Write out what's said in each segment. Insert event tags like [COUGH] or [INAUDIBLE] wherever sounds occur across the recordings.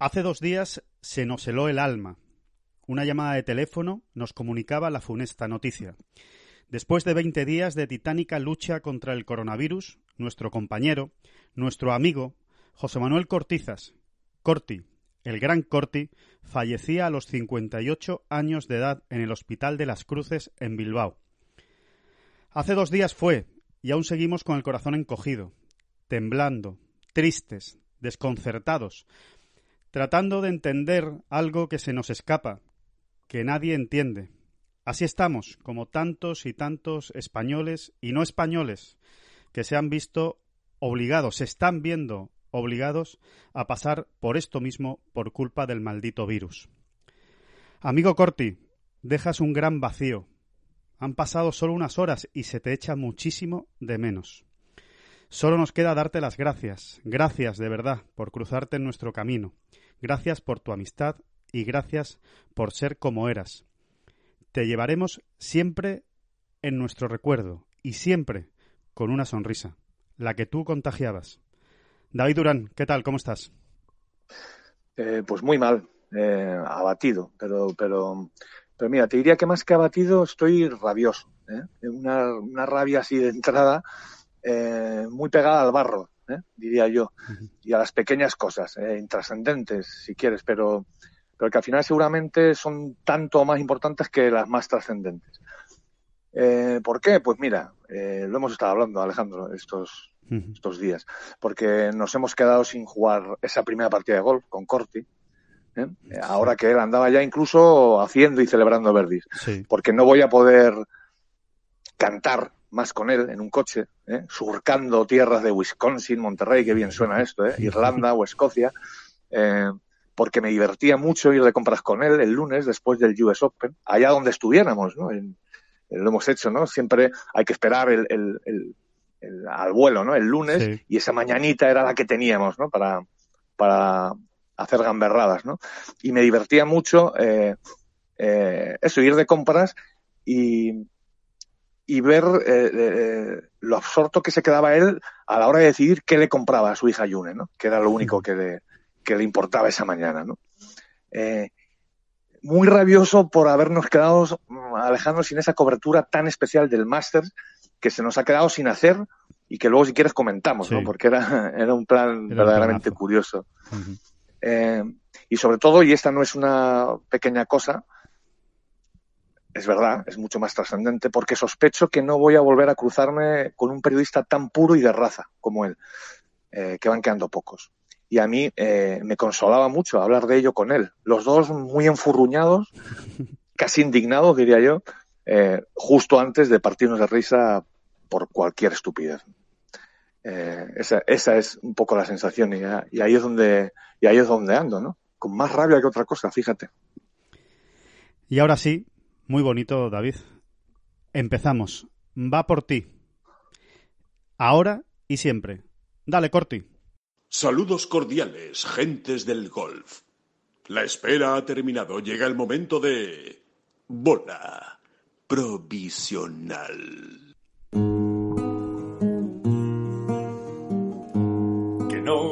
Hace dos días se nos heló el alma. Una llamada de teléfono nos comunicaba la funesta noticia. Después de 20 días de titánica lucha contra el coronavirus, nuestro compañero, nuestro amigo, José Manuel Cortizas, Corti, el gran Corti, fallecía a los 58 años de edad en el Hospital de las Cruces en Bilbao. Hace dos días fue, y aún seguimos con el corazón encogido, temblando, tristes, desconcertados, tratando de entender algo que se nos escapa, que nadie entiende. Así estamos, como tantos y tantos españoles y no españoles, que se han visto obligados, se están viendo obligados a pasar por esto mismo por culpa del maldito virus. Amigo Corti, dejas un gran vacío. Han pasado solo unas horas y se te echa muchísimo de menos. Solo nos queda darte las gracias, gracias de verdad por cruzarte en nuestro camino, gracias por tu amistad y gracias por ser como eras. Te llevaremos siempre en nuestro recuerdo y siempre con una sonrisa, la que tú contagiabas. David Durán, ¿qué tal? ¿Cómo estás? Eh, pues muy mal, eh, abatido, pero, pero, pero mira, te diría que más que abatido estoy rabioso. ¿eh? Una, una rabia así de entrada eh, muy pegada al barro, ¿eh? diría yo, y a las pequeñas cosas, eh, intrascendentes, si quieres, pero, pero que al final seguramente son tanto más importantes que las más trascendentes. Eh, ¿Por qué? Pues mira, eh, lo hemos estado hablando, Alejandro, estos, estos días, porque nos hemos quedado sin jugar esa primera partida de golf con Corti, ¿eh? ahora que él andaba ya incluso haciendo y celebrando verdis, Sí. porque no voy a poder cantar más con él en un coche, ¿eh? surcando tierras de Wisconsin, Monterrey, que bien suena esto, ¿eh? Irlanda o Escocia, eh, porque me divertía mucho ir de compras con él el lunes después del US Open, allá donde estuviéramos, ¿no? En- en- lo hemos hecho, ¿no? Siempre hay que esperar el, el- el- el- al vuelo, ¿no? El lunes Sí. y esa mañanita era la que teníamos, ¿no? Para, para hacer gamberradas, ¿no? Y me divertía mucho eh, eh, eso, ir de compras y, y ver eh, eh, lo absorto que se quedaba él a la hora de decidir qué le compraba a su hija Yune, ¿no? Que era lo único que le, que le importaba esa mañana, ¿no? Eh, muy rabioso por habernos quedado, mm, Alejandro, sin esa cobertura tan especial del Masters que se nos ha quedado sin hacer y que luego si quieres comentamos, Sí. ¿no? Porque era, [LAUGHS] era un plan Era verdaderamente curioso. Ujú. Eh, y sobre todo, y esta no es una pequeña cosa, es verdad, es mucho más trascendente, porque sospecho que no voy a volver a cruzarme con un periodista tan puro y de raza como él, eh, que van quedando pocos. Y a mí eh, me consolaba mucho hablar de ello con él. Los dos muy enfurruñados, [LAUGHS] casi indignados, diría yo, eh, justo antes de partirnos de risa por cualquier estupidez. Esa, esa es un poco la sensación y, y ahí es donde y ahí es donde ando, ¿no? Con más rabia que otra cosa, fíjate. Y ahora sí, muy bonito, David. Empezamos. Va por ti. Ahora y siempre. Dale, Corti. Saludos cordiales, gentes del golf. La espera ha terminado. Llega el momento de... Bola provisional.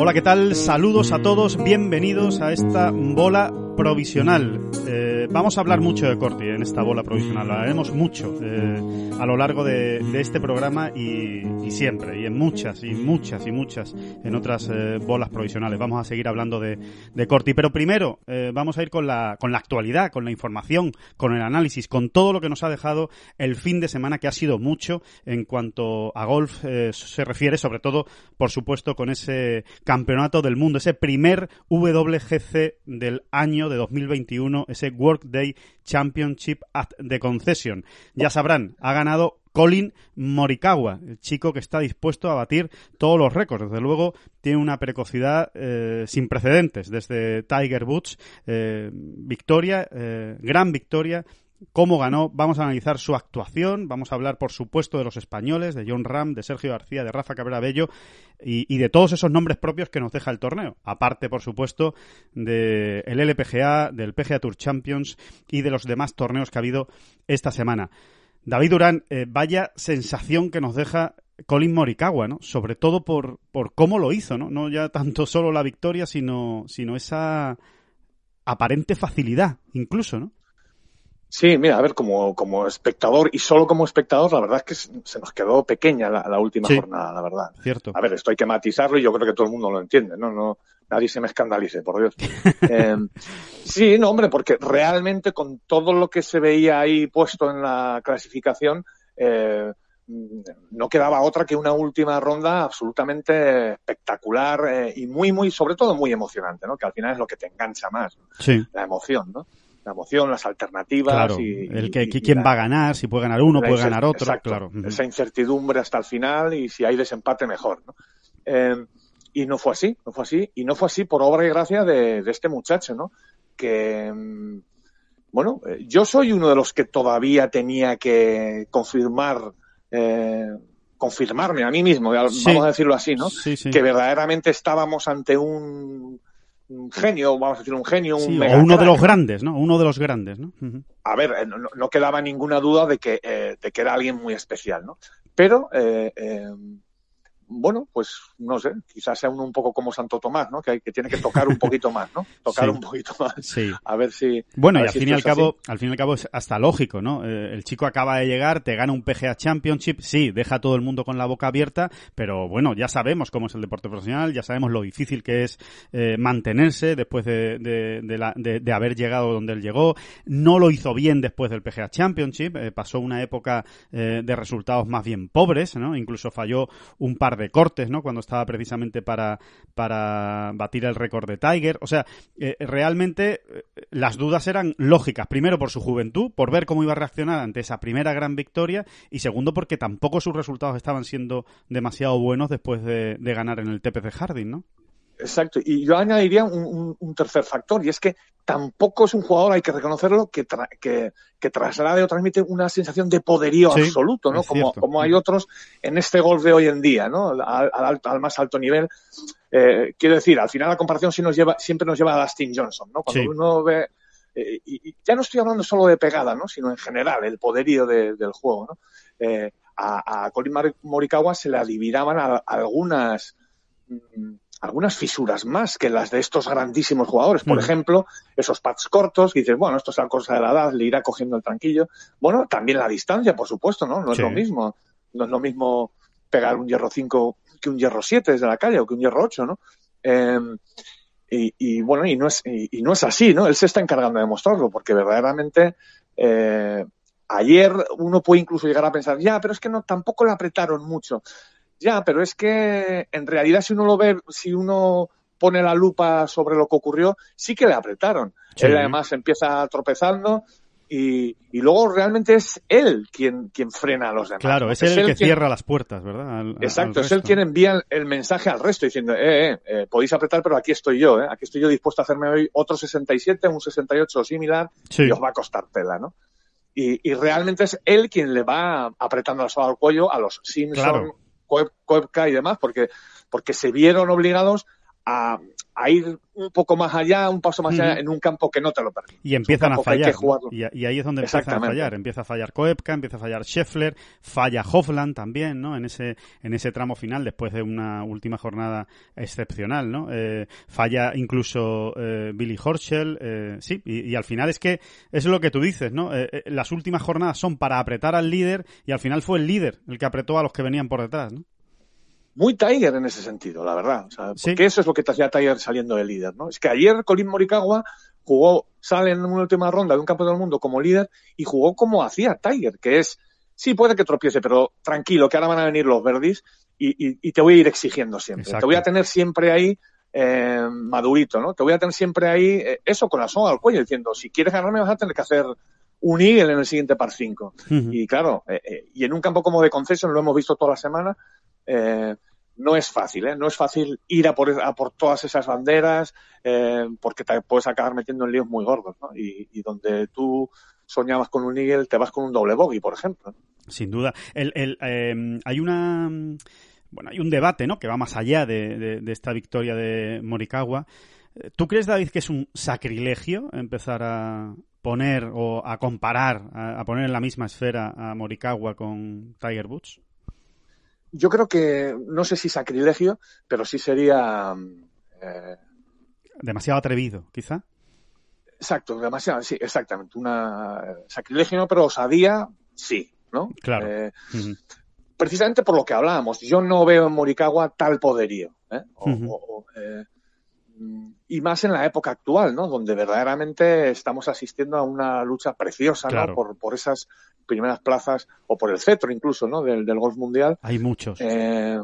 Hola, ¿qué tal? Saludos a todos, bienvenidos a esta bola provisional. Eh, vamos a hablar mucho de Corti en esta bola provisional, hablaremos mucho eh, a lo largo de, este programa y, siempre, y en muchas, y muchas, y muchas, en otras eh, bolas provisionales. Vamos a seguir hablando de, de Corti, pero primero vamos a ir con la, con la actualidad, con la información, con el análisis, con todo lo que nos ha dejado el fin de semana, que ha sido mucho en cuanto a golf se refiere, sobre todo, por supuesto, con ese Campeonato del Mundo, ese primer WGC del año de 2021, ese Workday Championship at the. Ya sabrán, ha ganado Colin Morikawa, el chico que está dispuesto a batir todos los récords. Desde luego, tiene una precocidad eh, sin precedentes. Desde Tiger Woods, eh, victoria, eh, gran victoria cómo ganó, vamos a analizar su actuación, vamos a hablar, por supuesto, de los españoles, de John Ram, de Sergio García, de Rafa Cabrera Bello y, de todos esos nombres propios que nos deja el torneo. Aparte, por supuesto, del LPGA, del PGA Tour Champions y de los demás torneos que ha habido esta semana. David Durán, eh, vaya sensación que nos deja Colin Morikawa, ¿no? Sobre todo por, por cómo lo hizo, ¿no? No ya tanto solo la victoria, sino, sino esa aparente facilidad, incluso, ¿no? Sí, mira, a ver, como, como espectador y solo como espectador, la verdad es que se nos quedó pequeña la, última jornada, la verdad. Cierto. A ver, esto hay que matizarlo y yo creo que todo el mundo lo entiende, ¿no? no nadie se me escandalice, por Dios. [LAUGHS] eh, sí, no, hombre, porque realmente con todo lo que se veía ahí puesto en la clasificación, eh, no quedaba otra que una última ronda absolutamente espectacular eh, y muy, muy, sobre todo muy emocionante, ¿no? Que al final es lo que te engancha más, sí. la emoción, ¿no? La emoción, las alternativas. y, el que, quién va a ganar, si puede ganar uno, puede ganar otro, claro. Esa incertidumbre hasta el final y si hay desempate mejor. ¿no? Eh, y no fue así, no fue así. Y no fue así por obra y gracia de, este muchacho, ¿no? Que, mm, bueno, eh, yo soy uno de los que todavía tenía que confirmar, eh, confirmarme a mí mismo, vamos a decirlo así, ¿no? Que verdaderamente estábamos ante un un genio, vamos a decir un genio, un o uno de los grandes, ¿no? Uno de los grandes, ¿no? A ver, eh, no, quedaba ninguna duda de que, eh, de que era alguien muy especial, ¿no? Pero eh, eh bueno, pues no sé, quizás sea uno un poco como Santo Tomás, ¿no? Que, hay, que tiene que tocar un poquito más, ¿no? [LAUGHS] Tocar un poquito más. Sí. A ver si. Bueno, y al fin y al cabo, al fin y al cabo es hasta lógico, ¿no? Eh, el chico acaba de llegar, te gana un PGA Championship, sí, deja a todo el mundo con la boca abierta, pero bueno, ya sabemos cómo es el deporte profesional, ya sabemos lo difícil que es eh, mantenerse después de, de, la, de, haber llegado donde él llegó. No lo hizo bien después del PGA Championship, eh, pasó una época de resultados más bien pobres, ¿no? Incluso falló un par de cortes, ¿no? Cuando estaba precisamente para, para batir el récord de Tiger. O sea, eh, realmente eh, las dudas eran lógicas. Primero por su juventud, por ver cómo iba a reaccionar ante esa primera gran victoria. Y segundo porque tampoco sus resultados estaban siendo demasiado buenos después de, de ganar en el TPC Harding, ¿no? Exacto. Y yo añadiría un, tercer factor, y es que tampoco es un jugador, hay que reconocerlo, que, que, que, traslade o transmite una sensación de poderío absoluto, ¿no? Como, como hay otros en este golf de hoy en día, ¿no? Al, al, más alto nivel. Eh, quiero decir, al final la comparación sí nos lleva, siempre nos lleva a Dustin Johnson, ¿no? Cuando uno ve, eh, y, ya no estoy hablando solo de pegada, ¿no? Sino en general, el poderío del juego, ¿no? Eh, a, a, Colin Morikawa se le adivinaban algunas mm, algunas fisuras más que las de estos grandísimos jugadores. Por mm. ejemplo, esos pads cortos, que dices, bueno, esto es la cosa de la edad, le irá cogiendo el tranquillo. Bueno, también la distancia, por supuesto, ¿no? No es lo mismo. No es lo mismo pegar un hierro 5 que un hierro 7 desde la calle o que un hierro 8, ¿no? Em, y, bueno, y no, es, y, no es así, ¿no? Él se está encargando de demostrarlo, porque verdaderamente eh, ayer uno puede incluso llegar a pensar, ya, pero es que no, tampoco le apretaron mucho. Ya, pero es que en realidad si uno lo ve, si uno pone la lupa sobre lo que ocurrió, sí que le apretaron. Él además empieza tropezando y, y, luego realmente es él quien, quien frena a los demás. Claro, es, él el que cierra las puertas, ¿verdad? exacto, es él quien envía el, mensaje al resto diciendo, eh, eh, eh, podéis apretar, pero aquí estoy yo, eh, aquí estoy yo dispuesto a hacerme hoy otro 67, un 68 similar, y os va a costar tela, ¿no? Y, y, realmente es él quien le va apretando la soga al cuello a los Simpson, Cuebca y demás, porque, porque se vieron obligados a, a, ir un poco más allá, un paso más allá, en un campo que no te lo permite. Y empiezan a fallar. Y, ahí es donde empiezan a fallar. Empieza a fallar Koepka, empieza a fallar Scheffler, falla Hofland también, ¿no? En ese, en ese tramo final, después de una última jornada excepcional, ¿no? Eh, falla incluso eh, Billy Horschel, eh, sí, y, y, al final es que es lo que tú dices, ¿no? las últimas jornadas son para apretar al líder y al final fue el líder el que apretó a los que venían por detrás, ¿no? Muy Tiger en ese sentido, la verdad. O sea, porque eso es lo que te hacía Tiger saliendo de líder, ¿no? Es que ayer Colin Morikawa jugó, sale en una última ronda de un campeonato del mundo como líder y jugó como hacía Tiger, que es, sí puede que tropiece, pero tranquilo, que ahora van a venir los verdis y, te voy a ir exigiendo siempre. Te voy a tener siempre ahí eh, madurito, ¿no? Te voy a tener siempre ahí, eh, eso con la soga al cuello, diciendo, si quieres ganarme vas a tener que hacer un eagle en el siguiente par 5. Y claro, eh, y en un campo como de concesión, lo hemos visto toda la semana, no es fácil, ¿eh? No es fácil ir a por, a por todas esas banderas, porque te puedes acabar metiendo en líos muy gordos, ¿no? Y, donde tú soñabas con un eagle, te vas con un doble bogey, por ejemplo. Sin duda. El, el, eh, hay una bueno, hay un debate, ¿no? Que va más allá de, esta victoria de Morikawa. Eh, ¿Tú crees, David, que es un sacrilegio empezar a poner o a comparar, a, poner en la misma esfera a Morikawa con Tiger Woods? Yo creo que, no sé si sacrilegio, pero sí sería... Eh, demasiado atrevido, quizá. Exacto, demasiado, sí, exactamente. Una sacrilegio, no, pero osadía, sí, ¿no? Claro. Eh, precisamente por lo que hablábamos. Yo no veo en Morikawa tal poderío. ¿eh? eh y más en la época actual, ¿no? Donde verdaderamente estamos asistiendo a una lucha preciosa, ¿no? Por, por esas primeras plazas, o por el cetro incluso, ¿no? Del, golf mundial. Hay muchos. Eh,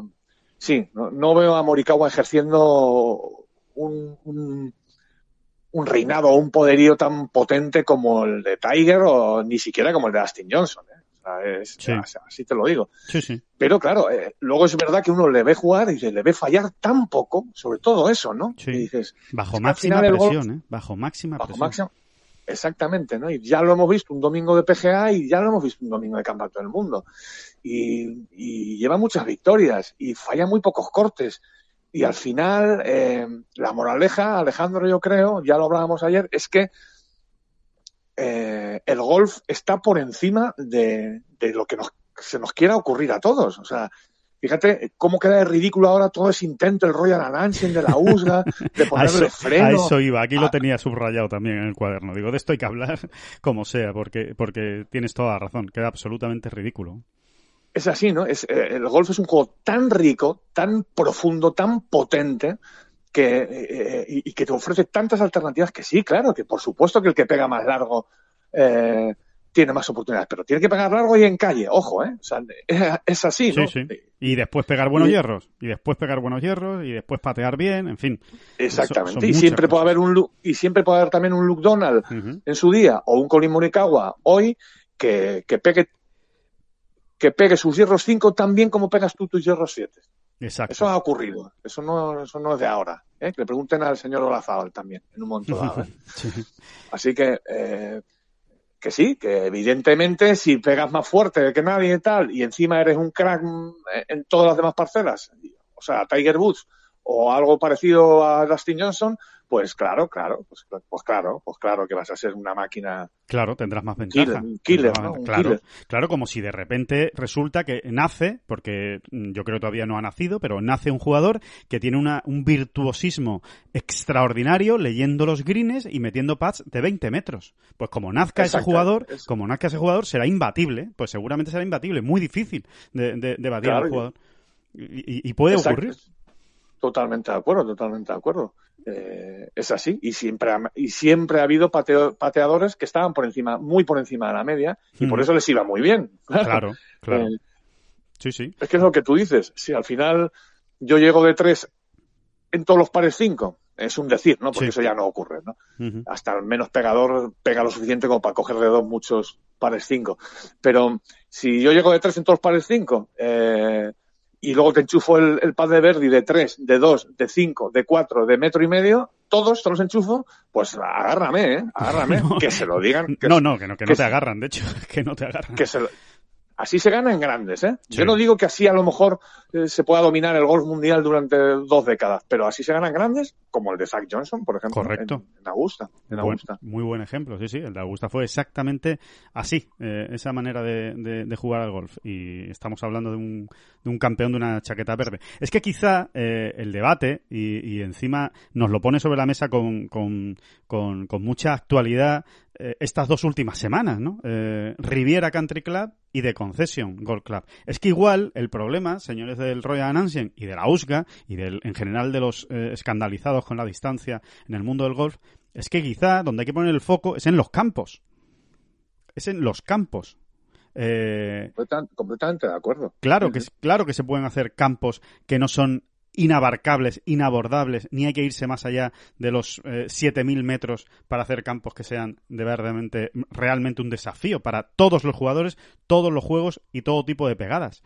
sí, no, veo a Morikawa ejerciendo un, un, un reinado o un poderío tan potente como el de Tiger o ni siquiera como el de Dustin Johnson. ¿eh? así te lo digo. Pero claro, eh, luego es verdad que uno le ve jugar y se le ve fallar tan poco, sobre todo eso, ¿no? Y dices, bajo máxima presión, ¿eh? Bajo máxima presión. Exactamente, ¿no? Y ya lo hemos visto un domingo de PGA y ya lo hemos visto un domingo de Campeonato del Mundo. Y, lleva muchas victorias y falla muy pocos cortes. Y al final, eh, la moraleja, Alejandro, yo creo, ya lo hablábamos ayer, es que eh, el golf está por encima de, lo que se nos quiera ocurrir a todos. O sea, fíjate cómo queda de ridículo ahora todo ese intento, el Royal Anansian de la USGA, [LAUGHS] de ponerle freno. A eso iba, aquí lo ah. tenía subrayado también en el cuaderno. Digo, de esto hay que hablar [LAUGHS] como sea, porque, porque tienes toda la razón, queda absolutamente ridículo. Es así, ¿no? Es, eh, el golf es un juego tan rico, tan profundo, tan potente, que, eh, y, que te ofrece tantas alternativas que sí, claro, que por supuesto que el que pega más largo eh, tiene más oportunidades, pero tiene que pegar largo y en calle, ojo, ¿eh? O sea, es, así, ¿no? Sí, sí. Y después pegar buenos hierros, y después pegar buenos hierros, y después patear bien, en fin. Exactamente. y siempre puede haber un y siempre puede haber también un Luke Donald en su día, o un Colin Morikawa hoy, que, que pegue que pegue sus hierros 5 tan bien como pegas tú tus hierros 7. Eso ha ocurrido. Eso no, eso no es de ahora. ¿eh? Que le pregunten al señor Olazábal también, en un momento [LAUGHS] dado. ¿eh? Así que, eh, que sí, que evidentemente si pegas más fuerte que nadie y tal, y encima eres un crack en todas las demás parcelas, o sea, Tiger Woods o algo parecido a Dustin Johnson, pues claro, claro, pues, pues, claro, pues claro que vas a ser una máquina. Claro, tendrás más ventaja. Killer, claro, claro, como si de repente resulta que nace, porque yo creo que todavía no ha nacido, pero nace un jugador que tiene una, un virtuosismo extraordinario leyendo los greens y metiendo pads de 20 metros. Pues como nazca ese jugador, como nazca ese jugador, será imbatible, pues seguramente será imbatible, muy difícil de, de, batir al jugador. Y, puede ocurrir. Totalmente de acuerdo, totalmente de acuerdo. Eh, es así. Y siempre ha, y siempre ha habido pateadores que estaban por encima, muy por encima de la media, y por eso les iba muy bien. Claro, [LAUGHS] claro. Eh, sí, sí. Es que es lo que tú dices. Si al final yo llego de tres en todos los pares cinco, es un decir, ¿no? Porque eso ya no ocurre, ¿no? Hasta el menos pegador pega lo suficiente como para coger de dos muchos pares cinco. Pero si yo llego de tres en todos los pares cinco, eh, y luego te enchufo el, el pad de Verdi de 3, de 2, de 5, de 4, de metro y medio, todos te los enchufo, pues agárrame, ¿eh? Agárrame, [LAUGHS] que se lo digan. no, no, que no, que no te agarran, de hecho, [LAUGHS] que no te agarran. Que se Así se gana en grandes, ¿eh? Yo no digo que así a lo mejor eh, se pueda dominar el golf mundial durante dos décadas, pero así se ganan grandes, como el de Zach Johnson, por ejemplo. Correcto. En, Augusta. En Augusta. muy buen ejemplo, sí, sí. El de Augusta fue exactamente así, eh, esa manera de, jugar al golf. Y estamos hablando de un, de un campeón de una chaqueta verde. Es que quizá eh, el debate, y, y, encima nos lo pone sobre la mesa con, con, con, con mucha actualidad, eh, estas dos últimas semanas, ¿no? Eh, Riviera Country Club y de Concession Golf Club. Es que igual el problema, señores del Royal Anansian y de la USGA y del, en general de los eh, escandalizados con la distancia en el mundo del golf, es que quizá donde hay que poner el foco es en los campos. Es en los campos. Eh, completamente, de acuerdo. Claro que, claro que se pueden hacer campos que no son inabarcables, inabordables, ni hay que irse más allá de los eh, 7.000 metros para hacer campos que sean de verdaderamente, realmente un desafío para todos los jugadores, todos los juegos y todo tipo de pegadas.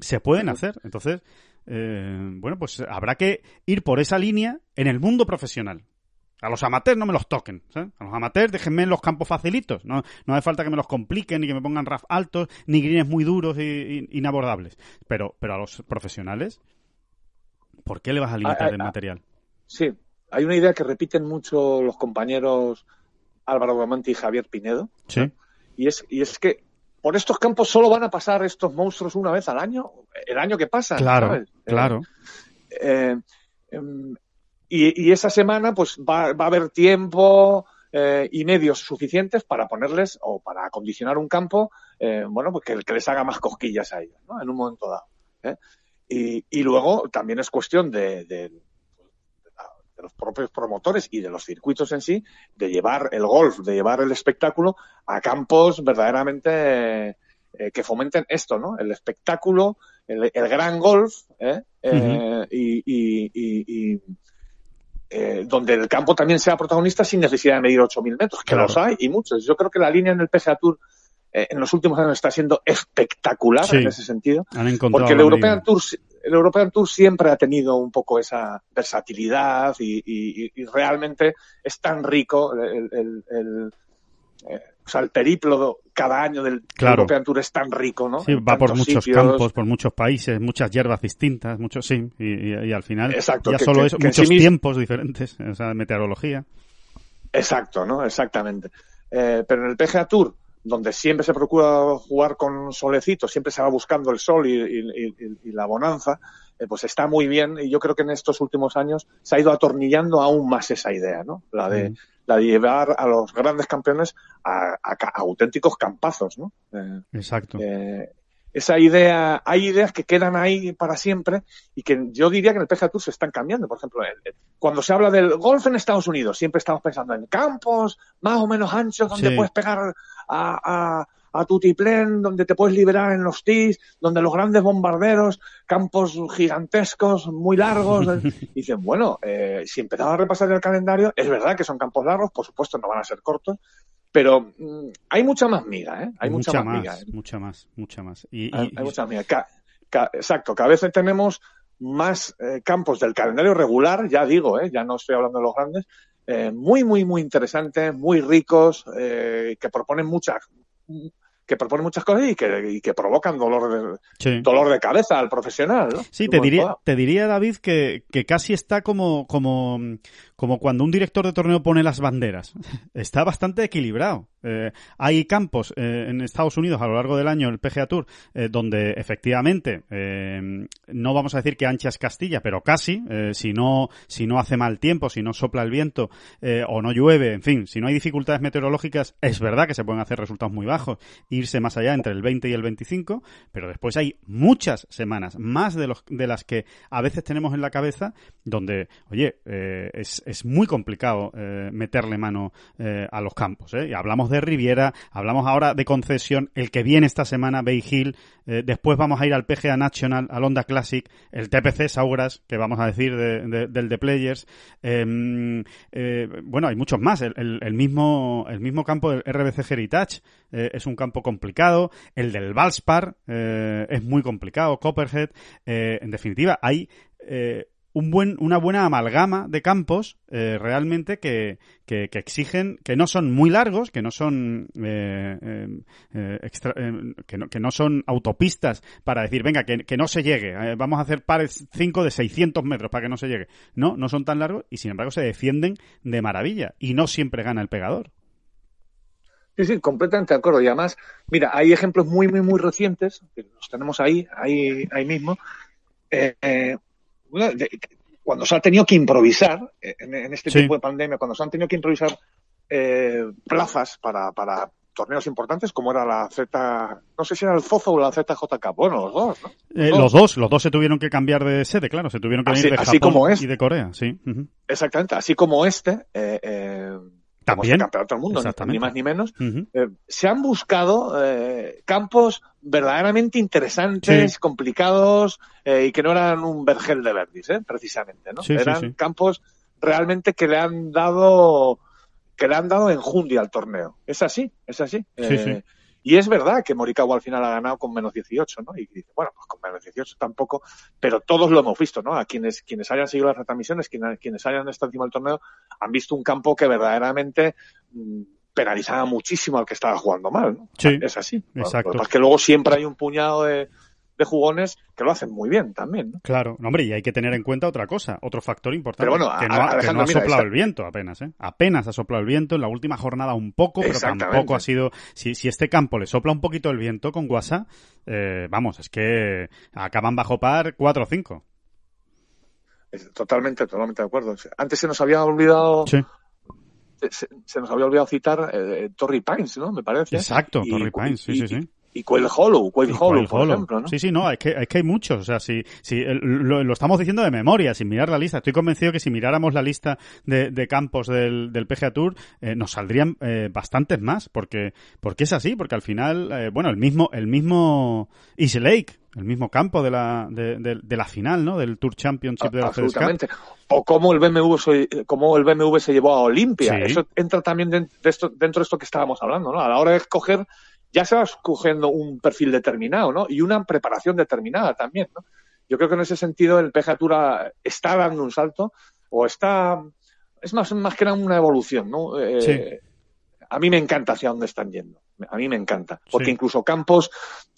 Se pueden hacer. Entonces, eh, bueno, pues habrá que ir por esa línea en el mundo profesional. A los amateurs no me los toquen. A los amateurs déjenme en los campos facilitos. No, no hace falta que me los compliquen ni que me pongan RAF altos ni greens muy duros e inabordables. Pero, pero a los profesionales, ¿Por qué le vas a limitar ah, ah, el material? Sí, hay una idea que repiten mucho los compañeros Álvaro Guamanti y Javier Pinedo. Sí. Y es, y es que por estos campos solo van a pasar estos monstruos una vez al año, el año que pasa. Claro, eh, claro. Eh, em, y, esa semana, pues va, a haber tiempo eh, y medios suficientes para ponerles o para acondicionar un campo, bueno, pues que, les haga más cosquillas a ellos, ¿no? En un momento dado. Y, luego también es cuestión de, los propios promotores y de los circuitos en sí, de llevar el golf, de llevar el espectáculo a campos verdaderamente eh, que fomenten esto, ¿no? El espectáculo, el, gran golf, ¿eh? eh y, eh, donde el campo también sea protagonista sin necesidad de medir 8.000 metros, que los hay y muchos. Yo creo que la línea en el PGA Tour eh, en los últimos años está siendo espectacular en ese sentido. porque el European, Tour, el European Tour siempre ha tenido un poco esa versatilidad y, realmente es tan rico el, eh, o sea, el periplo cada año del European Tour es tan rico, ¿no? Sí, va por muchos campos, por muchos países, muchas hierbas distintas, muchos, sí, y, al final Exacto, ya solo es muchos tiempos diferentes, o sea, meteorología. Exacto, ¿no? Exactamente. Eh, pero en el PGA Tour donde siempre se procura jugar con solecito, siempre se va buscando el sol y, la bonanza, eh, pues está muy bien y yo creo que en estos últimos años se ha ido atornillando aún más esa idea, ¿no? La de, mm. la de llevar a los grandes campeones a, auténticos campazos, ¿no? Eh, Exacto. Eh, esa idea, hay ideas que quedan ahí para siempre y que yo diría que en el PGA Tour se están cambiando. Por ejemplo, cuando se habla del golf en Estados Unidos, siempre estamos pensando en campos más o menos anchos donde puedes pegar a, a, a tutiplén, donde te puedes liberar en los tees, donde los grandes bombarderos, campos gigantescos, muy largos. [LAUGHS] dicen, bueno, eh, si empezamos a repasar el calendario, es verdad que son campos largos, por supuesto no van a ser cortos, pero mm, hay mucha más miga, ¿eh? Hay mucha, más, miga. ¿eh? Mucha más, mucha más. Y, hay, mucha miga. exacto, que a veces tenemos más eh, campos del calendario regular, ya digo, ¿eh? ya no estoy hablando de los grandes, eh, muy, muy, muy interesantes, muy ricos, eh, que proponen muchas que proponen muchas cosas y que, que provocan dolor de, dolor de cabeza al profesional. ¿no? Sí, te diría, te diría, David, que, que casi está como, como, como cuando un director de torneo pone las banderas. [LAUGHS] Está bastante equilibrado. Eh, hay campos eh, en Estados Unidos a lo largo del año, el PGA Tour, eh, donde efectivamente, no vamos a decir que ancha es Castilla, pero casi, si, no, si no hace mal tiempo, si no sopla el viento o no llueve, en fin, si no hay dificultades meteorológicas, es verdad que se pueden hacer resultados muy bajos, irse más allá entre el 20 y el 25, pero después hay muchas semanas, más de, los, de las que a veces tenemos en la cabeza, donde, oye, es es muy complicado eh, meterle mano eh, a los campos. ¿eh? Y hablamos de Riviera, hablamos ahora de concesión, el que viene esta semana, Bay Hill, después vamos a ir al PGA National, al Honda Classic, el TPC Sauras, que vamos a decir del de Players. Em, bueno, hay muchos más. El, mismo, el mismo campo del RBC Heritage es un campo complicado. El del Valspar es muy complicado. Copperhead. en definitiva, hay un buen, una buena amalgama de campos eh, realmente que, que, exigen, que no son muy largos, que no son eh, eh, extra, que, no, que, no, son autopistas para decir, venga, que, que no se llegue, vamos a hacer pares 5 de 600 metros para que no se llegue. No, no son tan largos y sin embargo se defienden de maravilla y no siempre gana el pegador. Sí, sí, completamente de acuerdo. Y además, mira, hay ejemplos muy, muy, muy recientes, que los tenemos ahí, ahí, ahí mismo. Eh, cuando se ha tenido que improvisar, eh, en, este tiempo de pandemia, cuando se han tenido que improvisar eh, plazas para, para torneos importantes, como era la Z, no sé si era el Zozo o la ZJK, bueno, los dos, ¿no? Eh, los, dos. los dos se tuvieron que cambiar de sede, claro, se tuvieron que así, de así como y de Corea, sí. Exactamente, así como este, eh, También. campeonato del mundo, ni más ni menos. Eh, se han buscado eh, campos verdaderamente interesantes, Sí. complicados eh, y que no eran un vergel de verdis, ¿eh? precisamente, ¿no? Sí, eran sí. campos realmente que le han dado que le han dado enjundia al torneo. Es así, es así. Sí, sí. Y es verdad que Morikawa al final ha ganado con menos 18, ¿no? Y dice, bueno, pues con menos 18 tampoco, pero todos lo hemos visto, ¿no? A quienes, quienes hayan seguido las retransmisiones, quienes, quienes hayan estado encima del torneo, han visto un campo que verdaderamente mm, penalizaba muchísimo al que estaba jugando mal, ¿no? Sí, Es así. exacto. Lo que pasa es que luego siempre hay un puñado de, de jugones que lo hacen muy bien también, ¿no? Claro, no, hombre, y hay que tener en cuenta otra cosa, otro factor importante, Pero bueno, que, no, ha- que no Alejandro, ha mira, soplado el viento apenas, ¿eh? Apenas ha soplado el viento, en la última jornada un poco, pero tampoco ha sido... Si, si este campo le sopla un poquito el viento con Guasa, eh, vamos, es que acaban bajo par 4 o 5. Es totalmente, totalmente de acuerdo. Antes se nos había olvidado, Sí, se, se nos había olvidado citar eh, Torrey Pines, ¿no? Me parece. exacto, Y- Torrey Pines, sí, y- sí, sí. Y Quail Hollow, Quail Hollow, por Hollow. ejemplo, ¿no? Sí, sí, no, es que, es que hay muchos. O sea, si, si lo, lo estamos diciendo de memoria, sin mirar la lista. Estoy convencido que si miráramos la lista de, de campos del, del PGA Tour, eh, nos saldrían eh, bastantes más. Porque, porque es así, porque al final, eh, bueno, el mismo, el mismo East Lake, el mismo campo de la, de, de- de la final, ¿no? Del Tour Championship de la. Absolutamente. O cómo el BMW se, cómo el BMW se llevó a Olimpia. Sí. Eso entra también den- de esto- dentro de esto que estábamos hablando, ¿no? A la hora de escoger, ya se va escogiendo un perfil determinado, ¿no? Y una preparación determinada también, ¿no? Yo creo que en ese sentido el PGA Tour a- está dando un salto o está... Es más, más que nada una evolución, ¿no? Eh, Sí. A mí me encanta hacia dónde están yendo. A mí me encanta. Porque Sí. incluso campos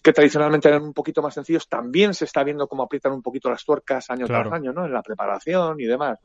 que tradicionalmente eran un poquito más sencillos, también se está viendo cómo aprietan un poquito las tuercas año Claro. tras año, ¿no? En la preparación y demás.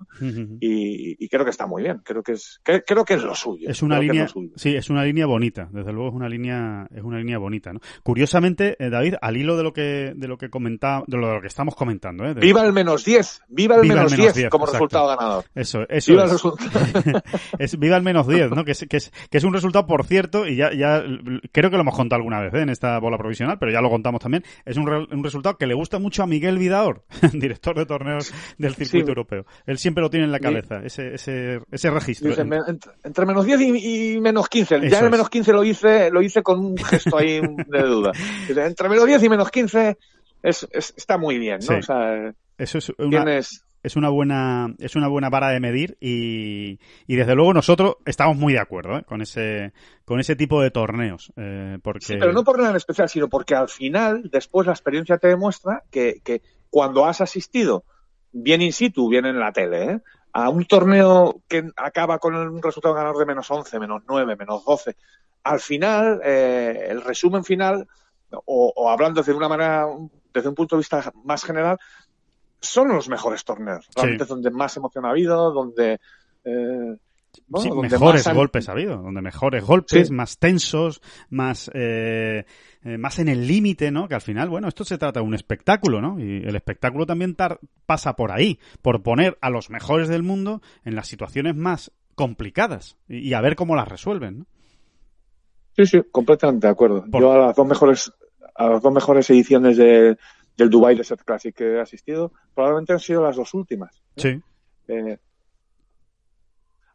Y, y creo que está muy bien. Creo que es, que- creo que es lo suyo. Es una línea, sí, es una línea bonita. Desde luego es una línea, es una línea bonita, ¿no? Curiosamente, eh, David, al hilo de lo que, de lo que comentaba, de lo que estamos comentando, ¿eh? De- Viva el menos 10. Viva el Viva el menos menos 10 10, como exacto. resultado ganador. Eso, eso Viva el es. resultado. [LAUGHS] es viva el menos 10, ¿no? Que es, que es, que es un resultado, por cierto, y ya, ya creo que lo hemos contado alguna vez ¿eh? en esta bola provisional, pero ya lo contamos también. Es un, re- un resultado que le gusta mucho a Miguel Vidaor, [LAUGHS] director de torneos del circuito Sí. europeo. Él siempre lo tiene en la cabeza, ese, ese, ese registro. Dice, entre, entre menos 10 y, y menos 15. Eso ya el es. menos 15 lo hice, lo hice con un gesto ahí [LAUGHS] de duda. Dice, entre menos 10 y menos 15 es, es- está muy bien, ¿no? Sí. O sea, Eso es una, tienes... es una buena es una buena vara de medir y, y desde luego nosotros estamos muy de acuerdo ¿eh? con ese con ese tipo de torneos eh, porque pero no por nada en especial, sino porque al final, después la experiencia te demuestra que, que cuando has asistido, bien in situ, bien en la tele, ¿eh? a un torneo que acaba con un resultado ganador de menos 11, menos 9, menos 12, al final, eh, el resumen final, o, o hablando desde una manera, desde un punto de vista más general, son los mejores torneos. Realmente es donde más emoción ha habido, donde... eh, bueno, Sí, donde mejores más golpes ha habido, donde mejores golpes, Sí. más tensos, más eh, eh, más en el límite, ¿no? Que al final, bueno, esto se trata de un espectáculo, ¿no? Y el espectáculo también tar- pasa por ahí, por poner a los mejores del mundo en las situaciones más complicadas y, y a ver cómo las resuelven, ¿no? Sí, sí, completamente de acuerdo. Por- Yo a las dos mejores, a las dos mejores ediciones de, del Dubai Desert Classic que he asistido, probablemente han sido las dos últimas. ¿eh? Sí, Eh,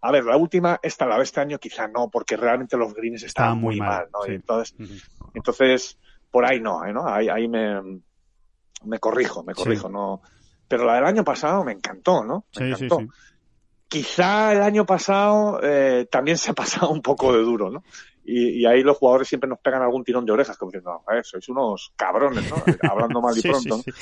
a ver, la última, esta la de este año quizá no, porque realmente los greens estaban Estaban muy muy mal, mal, ¿no? sí. Entonces, entonces, por ahí no, ¿eh? ¿no? Ahí, ahí me, me corrijo, me corrijo, no. Pero la del año pasado me encantó, ¿no? Me sí, sí, encantó. Quizá el año pasado eh, también se ha [LAUGHS] pasado un poco de duro, ¿no? Y, y ahí los jugadores siempre nos pegan algún tirón de orejas, como diciendo, "Eh, sois unos cabrones, ¿no? [LAUGHS] Hablando mal y Sí, pronto. sí, sí.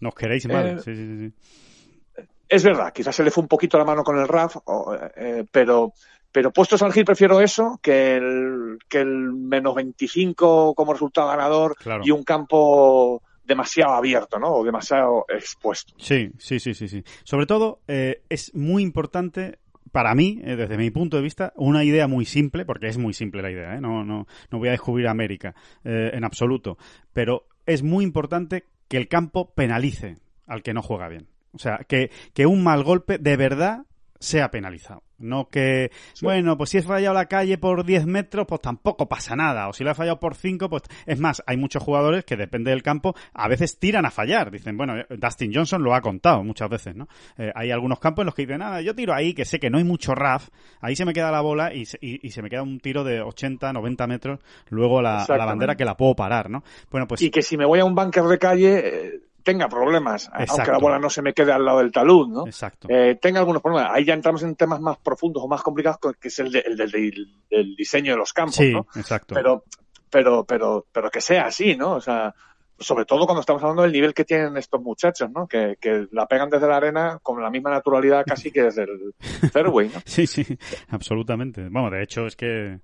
Nos queréis mal. Eh, sí, sí, sí, sí. Es verdad, quizás se le fue un poquito la mano con el RAF, o, eh, pero, pero puestos al gil prefiero eso que el, que el menos 25 como resultado ganador Claro. y un campo demasiado abierto, ¿no? O demasiado expuesto. Sí, sí, sí, sí, sí. Sobre todo, eh, es muy importante para mí, eh, desde mi punto de vista, una idea muy simple, porque es muy simple la idea, ¿eh? no, no, no voy a descubrir América eh, en absoluto, pero es muy importante que el campo penalice al que no juega bien. O sea, que, que un mal golpe de verdad sea penalizado. No que, bueno, pues si he fallado la calle por 10 metros, pues tampoco pasa nada. O si lo he fallado por 5, pues es más, hay muchos jugadores que depende del campo, a veces tiran a fallar. Dicen, bueno, eh, Dustin Johnson lo ha contado muchas veces, ¿no? Eh, hay algunos campos en los que dicen, nada, yo tiro ahí, que sé que no hay mucho RAF, ahí se me queda la bola y, y, se me queda un tiro de 80, 90 metros, luego la, la bandera que la puedo parar, ¿no? Bueno, pues... Y que si me voy a un bunker de calle, eh, tenga problemas, aunque la bola no se me quede al lado del talud, ¿no? Exacto. Eh, tenga algunos problemas. Ahí ya entramos en temas más profundos o más complicados, que es el, del diseño de los campos, sí, ¿no? exacto. Pero, pero, pero, pero que sea así, ¿no? O sea, sobre todo cuando estamos hablando del nivel que tienen estos muchachos, ¿no? Que, que la pegan desde la arena con la misma naturalidad casi que desde el [LAUGHS] fairway, ¿no? sí, sí, absolutamente. Bueno, de hecho es que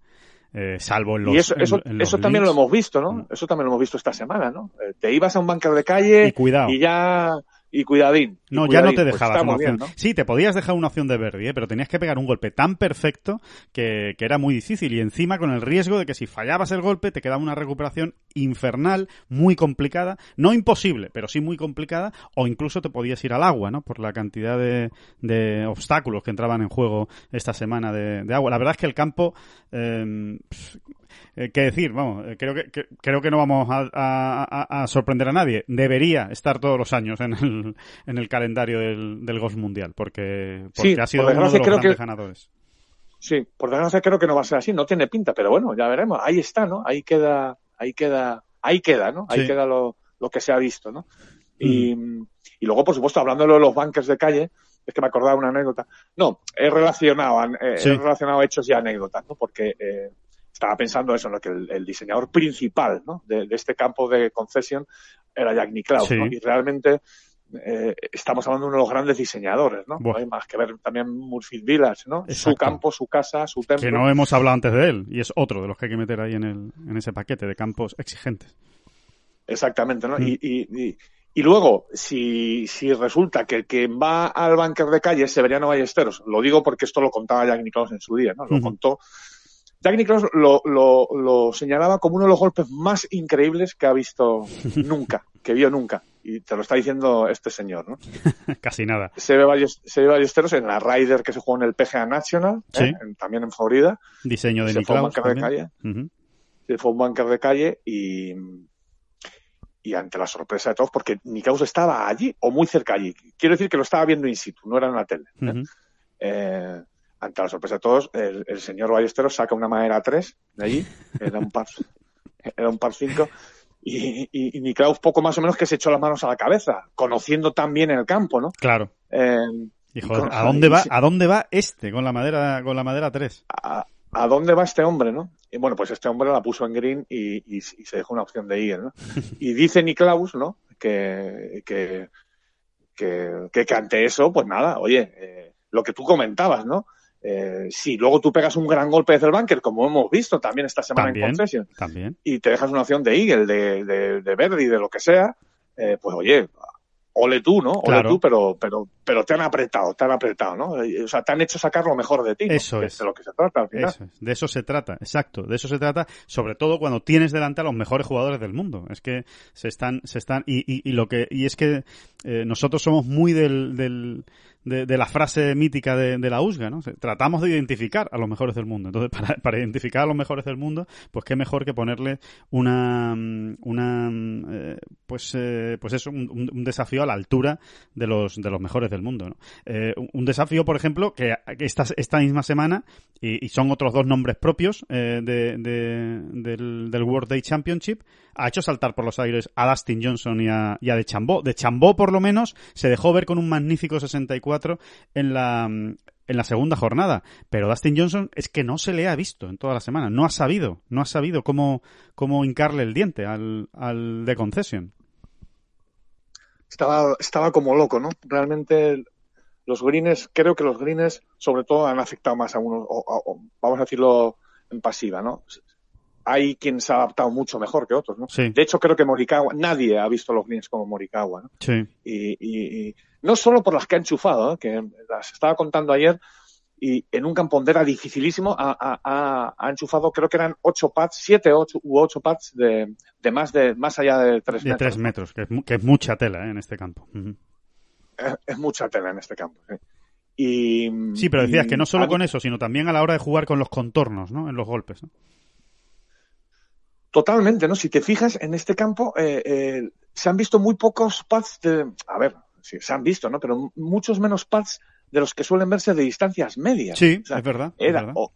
eh, salvo en los. Y eso, eso, también lo hemos visto, ¿no? Mm. Eso también lo hemos visto esta semana, ¿no? Eh, te ibas a un bunker de calle y, ya y cuidadín. no, ya no te pues dejabas una opción. Sí, te podías dejar una opción de verde, ¿eh? pero tenías que pegar un golpe tan perfecto que, que, era muy difícil. Y encima con el riesgo de que si fallabas el golpe te quedaba una recuperación infernal, muy complicada. No imposible, pero sí muy complicada. O incluso te podías ir al agua, ¿no? Por la cantidad de, de obstáculos que entraban en juego esta semana de, de agua. La verdad es que el campo... Eh, eh, qué decir, vamos, eh, creo que, creo que no vamos a, sorprender a nadie. Debería estar todos los años en el, en el calendario del, del Golf Mundial, porque, porque ha sido uno de los grandes ganadores. Sí, por desgracia creo que no va a ser así, no tiene pinta, pero bueno, ya veremos. Ahí está, ¿no? Ahí queda, ahí queda, ahí queda, ¿no? Ahí queda lo, lo que se ha visto, ¿no? Y, mm. y luego, por supuesto, hablando de los bunkers de calle, es que me acordaba una anécdota. No, he relacionado, he relacionado hechos y anécdotas, ¿no? Porque eh, estaba pensando eso, ¿no? que el, diseñador principal ¿no? de, este campo de concesión era Jack Nicklaus, ¿no? y realmente eh, estamos hablando de uno de los grandes diseñadores, ¿no? hay más que ver también Murphy Village, ¿no? Su campo, su casa, su templo. Que no hemos hablado antes de él, y es otro de los que hay que meter ahí en, el, en ese paquete de campos exigentes. Exactamente, ¿no? Mm. Y, y, y, luego, si, si resulta que el que va al bunker de calle es Severiano Ballesteros, lo digo porque esto lo contaba Jack Nicklaus en su día, ¿no? Lo contó Nicklaus lo, lo, señalaba como uno de los golpes más increíbles que ha visto [LAUGHS] nunca, que vio nunca. Y te lo está diciendo este señor, ¿no? [LAUGHS] Casi nada. Se ve, varios, se ve en la Ryder que se jugó en el PGA National, ¿eh? también en Florida. Diseño de se Fue un bunker de calle. Se fue un bunker de calle y, y ante la sorpresa de todos, porque Nicklaus estaba allí o muy cerca allí. Quiero decir que lo estaba viendo in situ, no era en la tele. ¿eh? eh ante la sorpresa de todos, el, señor Ballesteros saca una madera 3 de allí, era un par, era un par 5, y, y, y poco más o menos que se echó las manos a la cabeza, conociendo tan bien el campo, ¿no? Claro. Eh, ¿a dónde va, a dónde va este con la madera, con la madera 3? A, ¿A dónde va este hombre, no? Y bueno, pues este hombre la puso en green y, y se dejó una opción de ir, ¿no? [LAUGHS] Y dice Niklaus, ¿no? Que, que, que, que, ante eso, pues nada, oye, eh, lo que tú comentabas, ¿no? Eh, si luego tú pegas un gran golpe desde el bunker, como hemos visto también esta semana en Concession, y te dejas una opción de Eagle, de, de, de Verdi, de lo que sea, eh, pues oye, ole tú, ¿no? Ole tú, pero, pero, pero te han apretado, te han apretado, ¿no? Eh, o sea, te han hecho sacar lo mejor de ti. Eso es. De lo que se trata al final. Eso De eso se trata, exacto. De eso se trata, sobre todo cuando tienes delante a los mejores jugadores del mundo. Es que se están, se están, y, y, y lo que, y es que eh, nosotros somos muy del, del de, la frase mítica de, la USGA, ¿no? Tratamos de identificar a los mejores del mundo. Entonces, [LAUGHS] para, identificar a los mejores del mundo, pues qué mejor que ponerle una, una eh, pues, eh, pues eso, un, desafío a la altura de los, de los mejores del mundo, ¿no? Eh, un desafío, por ejemplo, que esta, esta misma semana, y, son otros dos nombres propios de, del, del World Day Championship, ha hecho saltar por los aires a Dustin Johnson y a, y De Chambó. De Chambó, por lo menos, se dejó ver con un magnífico 64 en la, en la segunda jornada. Pero Dustin Johnson es que no se le ha visto en toda la semana. No ha sabido, no ha sabido cómo, cómo hincarle el diente al, al de concesión. Estaba, estaba como loco, ¿no? Realmente los greens, creo que los greens sobre todo han afectado más a unos, vamos a decirlo en pasiva, ¿no? Hay quien se ha adaptado mucho mejor que otros, ¿no? Sí. De hecho, creo que Morikawa, nadie ha visto los greens como Morikawa, ¿no? Sí. Y, no solo por las que ha enchufado, ¿eh? que las estaba contando ayer, y en un campondera dificilísimo ha, enchufado, creo que eran ocho pads, siete ocho, u ocho pads de, más de más allá de tres metros. De tres metros, que es, mucha tela ¿eh? en este campo. es, mucha tela en este campo. Y, sí, pero decías y que no solo con eso, sino también a la hora de jugar con los contornos, ¿no? En los golpes. ¿no? Totalmente, ¿no? Si te fijas, en este campo eh, eh, se han visto muy pocos pads de... A ver, sí, se han visto, ¿no? Pero muchos menos pads de los que suelen verse de distancias medias. Sí, O sea, es verdad. es Era, verdad. o,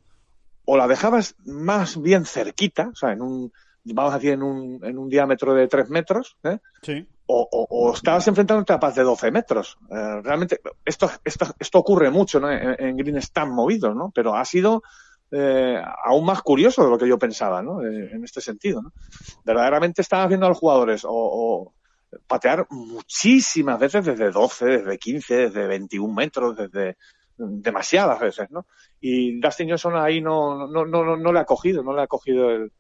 o la dejabas más bien cerquita, o sea, en un, vamos a decir, en un, en un diámetro de 3 metros, ¿eh? Sí, o, o- o estabas enfrentándote a paz de 12 metros. Eh, realmente, esto, esto, esto ocurre mucho ¿no? en, en greens tan movidos, ¿no? Pero ha sido eh, aún más curioso de lo que yo pensaba, ¿no? Eh, en este sentido, ¿no? Verdaderamente estabas viendo a los jugadores o, patear muchísimas veces desde 12, desde 15, desde 21 metros, desde demasiadas veces, ¿no? Y Dustin Johnson ahí no, no, no, no, no le ha cogido, no le ha cogido el,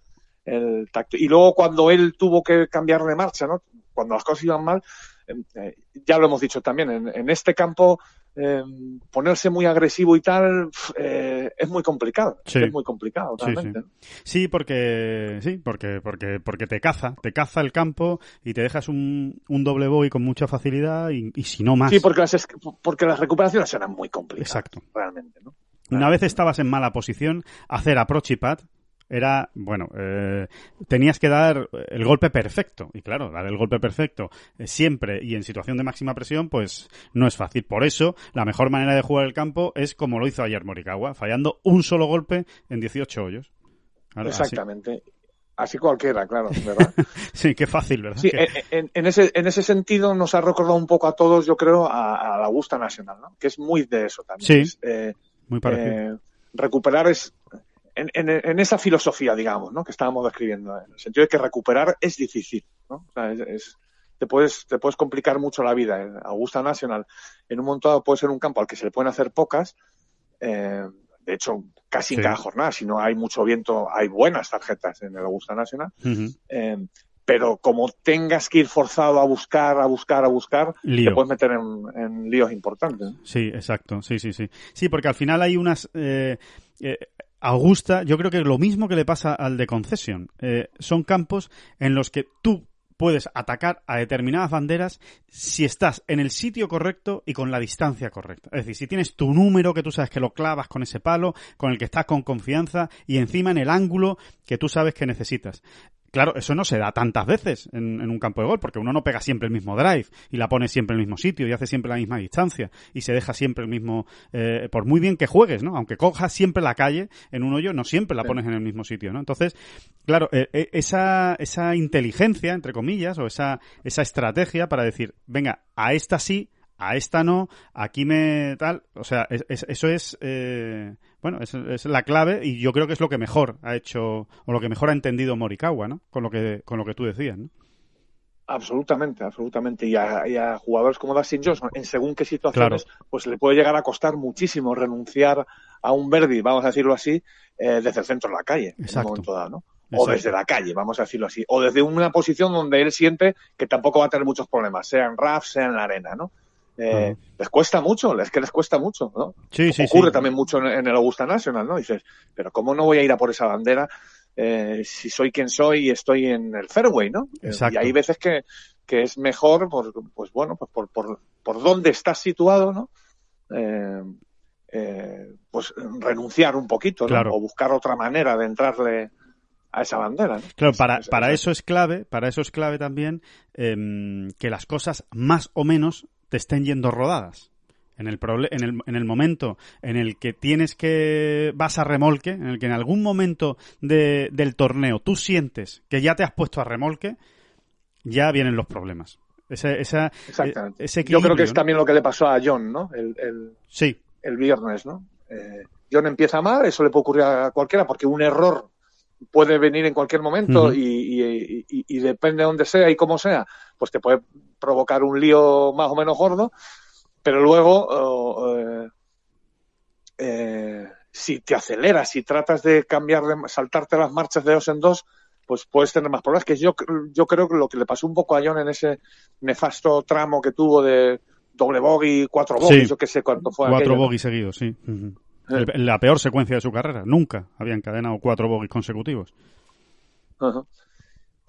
el tacto. Y luego cuando él tuvo que cambiar de marcha, ¿no? Cuando las cosas iban mal, eh, eh, ya lo hemos dicho también, en este campo eh, ponerse muy agresivo y tal eh, es muy complicado. Sí. Es muy complicado, realmente. sí. Sí, porque sí, porque porque porque te caza, te caza el campo y te dejas un, un doble bogey con mucha facilidad y, y si no más. Sí, porque las, porque las recuperaciones eran muy complicadas. Exacto. Realmente, ¿no? Una vez estabas en mala posición, hacer approach y pad era, bueno, eh, tenías que dar el golpe perfecto. Y claro, dar el golpe perfecto eh, siempre y en situación de máxima presión, pues no es fácil. Por eso, la mejor manera de jugar el campo es como lo hizo ayer Morikawa, fallando un solo golpe en 18 hoyos. Exactamente. Así cualquiera, claro, ¿verdad? [LAUGHS] Sí, qué fácil, ¿verdad? Sí, Que- en, en- en ese, en ese sentido nos ha recordado un poco a todos, yo creo, a, a la Augusta Nacional, ¿no? Que es muy de eso también. Sí. Es, eh, muy parecido. eh, recuperar es en, en- en esa filosofía, digamos, ¿no? Que estábamos describiendo, en el sentido de que recuperar es difícil, ¿no? O sea, es, es- te puedes te puedes complicar mucho la vida. En Augusta National, en un momento dado puede ser un campo al que se le pueden hacer pocas. eh, de hecho, casi Sí. en cada jornada, si no hay mucho viento, hay buenas tarjetas en el Augusta National. Eh, pero como tengas que ir forzado a buscar, a buscar, a buscar, Lío. te puedes meter en, en líos importantes. Sí, exacto, sí, sí, sí. Sí, porque al final hay unas... eh, eh, Augusta, yo creo que lo mismo que le pasa al de Concession. Eh, son campos en los que tú puedes atacar a determinadas banderas si estás en el sitio correcto y con la distancia correcta. Es decir, si tienes tu número que tú sabes que lo clavas con ese palo, con el que estás con confianza y encima en el ángulo que tú sabes que necesitas. Claro, eso no se da tantas veces en, en un campo de gol, porque uno no pega siempre el mismo drive y la pone siempre en el mismo sitio y hace siempre la misma distancia y se deja siempre el mismo, eh, por muy bien que juegues, ¿no? Aunque cojas siempre la calle en un hoyo, no siempre la pones en el mismo sitio, ¿no? Entonces, claro, eh, eh, esa, esa inteligencia, entre comillas, o esa, esa estrategia para decir, venga, a esta sí, a esta no, aquí me tal, o sea, es- es- eso es, eh, bueno, es, es la clave y yo creo que es lo que mejor ha hecho, o lo que mejor ha entendido Morikawa, ¿no? Con lo que, con lo que tú decías, ¿no? Absolutamente, absolutamente. Y a, y a jugadores como Dustin Johnson, en según qué situaciones, pues le puede llegar a costar muchísimo renunciar a un Verdi, vamos a decirlo así, eh, desde el centro de la calle, en Exacto. un momento dado, ¿no? O Exacto. desde la calle, vamos a decirlo así. O desde una posición donde él siente que tampoco va a tener muchos problemas, sea en RAF, sea en la arena, ¿no? Eh, Les cuesta mucho, es que les cuesta mucho, ¿no? Sí, sí, Ocurre sí. también mucho en, en el Augusta National, ¿no? Dices, pero ¿cómo no voy a ir a por esa bandera eh, si soy quien soy y estoy en el fairway, ¿no? Exacto. Y hay veces que, que es mejor, por, pues bueno, pues por, por, por dónde estás situado, ¿no? Eh, eh, pues renunciar un poquito, ¿no? Claro. O buscar otra manera de entrarle a esa bandera, ¿no? Claro, para, para es- eso es clave, para eso es clave también em, que las cosas más o menos te estén yendo rodadas. En el, proble- en, el, en el momento en el que tienes que vas a remolque, en el que en algún momento de- del torneo tú sientes que ya te has puesto a remolque, ya vienen los problemas. Ese, esa, Exactamente. eh, ese Yo creo que es también lo que le pasó a John, ¿no? El, el, Sí, el viernes, ¿no? Eh, John empieza mal, eso le puede ocurrir a cualquiera, porque un error puede venir en cualquier momento y, y- y- y depende de dónde sea y cómo sea, pues te puede provocar un lío más o menos gordo, pero luego, oh, eh, eh, si te aceleras, si tratas de cambiar, de saltarte las marchas de dos en dos, pues puedes tener más problemas. Que yo, yo creo que lo que le pasó un poco a John en ese nefasto tramo que tuvo de doble bogey, cuatro bogies, Sí. yo qué sé cuánto fue. cuatro bogies seguidos, sí. El- la peor secuencia de su carrera. Nunca había encadenado cuatro bogies consecutivos. Ajá.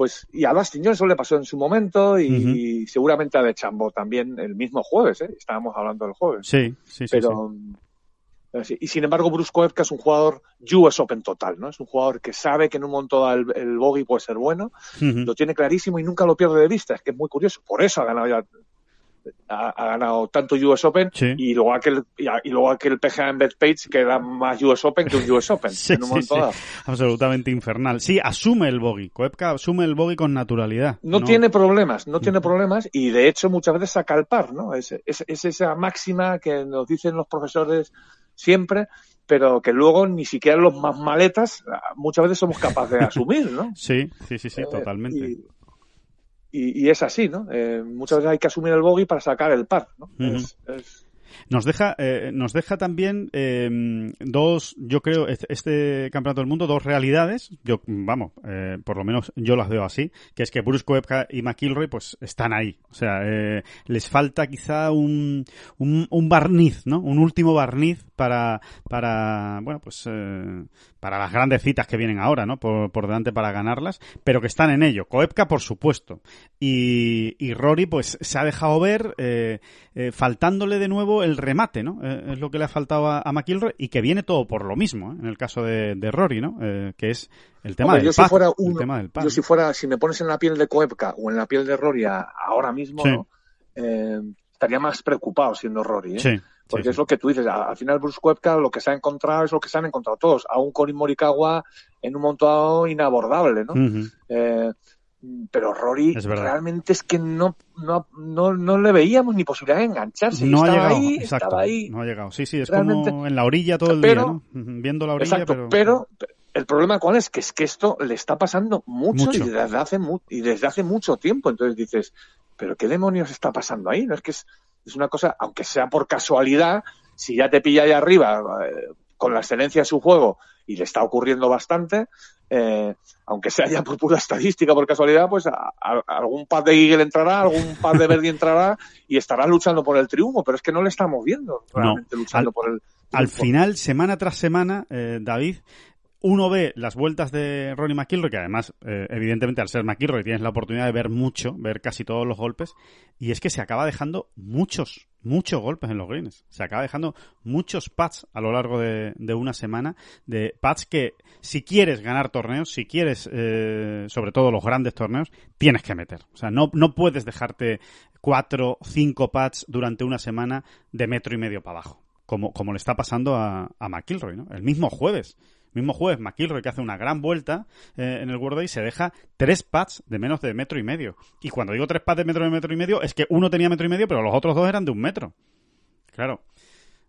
Pues, y a Dustin Johnson le pasó en su momento y, seguramente a De Chambo también el mismo jueves, ¿eh? Estábamos hablando del jueves. Sí, sí, sí. Pero, y sin embargo, Bruce Koepka es un jugador US Open total, ¿no? Es un jugador que sabe que en un momento el, el bogey puede ser bueno, lo tiene clarísimo y nunca lo pierde de vista. Es que es muy curioso. Por eso ha ganado ya ha, ganado tanto US Open y luego aquel y, luego aquel PGA en Page que era más US Open que un US Open [LAUGHS] en un momento absolutamente infernal. Sí asume el bogey. Koepka asume el bogey con naturalidad no, tiene problemas no tiene problemas y de hecho muchas veces saca el par no es, es, es esa máxima que nos dicen los profesores siempre pero que luego ni siquiera los más maletas muchas veces somos capaces de [LAUGHS] asumir no sí sí sí sí eh, totalmente. y, es así, ¿no? Eh, muchas veces hay que asumir el bogey para sacar el par, ¿no? es, nos deja, eh, nos deja también eh, dos, yo creo, este campeonato del mundo, dos realidades. Yo, vamos, eh, por lo menos yo las veo así, que es que Bruce Koepka y McIlroy, pues están ahí. O sea, eh, les falta quizá un, un, un, barniz, ¿no? Un último barniz para, para, bueno, pues, eh, para las grandes citas que vienen ahora, ¿no? Por, por delante para ganarlas, pero que están en ello. Koepka, por supuesto. Y, y Rory, pues, se ha dejado ver, eh, faltándole de nuevo el remate, ¿no? Eh, es lo que le ha faltado a, a, McIlroy y que viene todo por lo mismo, ¿eh? en el caso de, de Rory, ¿no? Eh, que es el tema, Hombre, del, yo si fuera uno, tema del Yo si fuera, si me pones en la piel de Koepka o en la piel de Rory a, ahora mismo, sí. Estaría más preocupado siendo Rory, ¿eh? Sí. Porque sí, es lo que tú dices, al final Bruce Koepka lo que se ha encontrado es lo que se han encontrado todos, a un Corin Morikawa en un montón inabordable, ¿no? Uh -huh. Eh, pero Rory es realmente es que no, no, no, no, le veíamos ni posibilidad de engancharse. No estaba ha llegado, ahí, exacto, estaba ahí. No ha llegado. Sí, sí, es realmente, como en la orilla todo el pero, día, ¿no? Viendo la orilla, exacto, pero... pero el problema cuál es que es que esto le está pasando mucho, mucho. Y, desde hace mu y desde hace mucho tiempo. Entonces dices, pero qué demonios está pasando ahí. No es que es, es una cosa, aunque sea por casualidad, si ya te pilla ahí arriba eh, con la excelencia de su juego y le está ocurriendo bastante, eh, aunque sea ya por pura estadística, por casualidad, pues a, a, algún pad de Eagle entrará, algún pad de Verdi entrará y estará luchando por el triunfo, pero es que no le estamos viendo realmente no. luchando al, por el triunfo. Al final, semana tras semana, eh, David, uno ve las vueltas de Ronnie McIlroy, que además, eh, evidentemente, al ser McIlroy tienes la oportunidad de ver mucho, ver casi todos los golpes, y es que se acaba dejando muchos, muchos golpes en los greens. Se acaba dejando muchos pads a lo largo de, una semana, de pads que si quieres ganar torneos, si quieres, eh, sobre todo los grandes torneos, tienes que meter. O sea, no, no puedes dejarte cuatro, cinco pads durante una semana de metro y medio para abajo, como, como le está pasando a, a McIlroy, ¿no? El mismo jueves mismo jueves, McIlroy, que hace una gran vuelta eh, en el World Day, se deja tres pads de menos de metro y medio. Y cuando digo tres pads de metro de metro y medio, es que uno tenía metro y medio, pero los otros dos eran de un metro. Claro.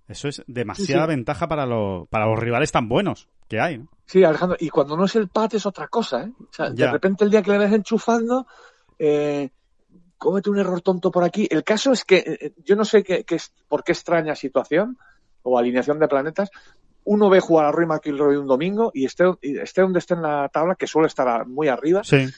Eso es demasiada sí, sí. ventaja para, lo, para los rivales tan buenos que hay. ¿no? Sí, Alejandro, y cuando no es el pad es otra cosa, ¿eh? O sea, de repente el día que le ves enchufando, eh, cómete un error tonto por aquí. El caso es que eh, yo no sé qué, qué, por qué extraña situación o alineación de planetas, uno ve jugar a Roy McIlroy un domingo y esté, esté donde esté en la tabla, que suele estar muy arriba, sí.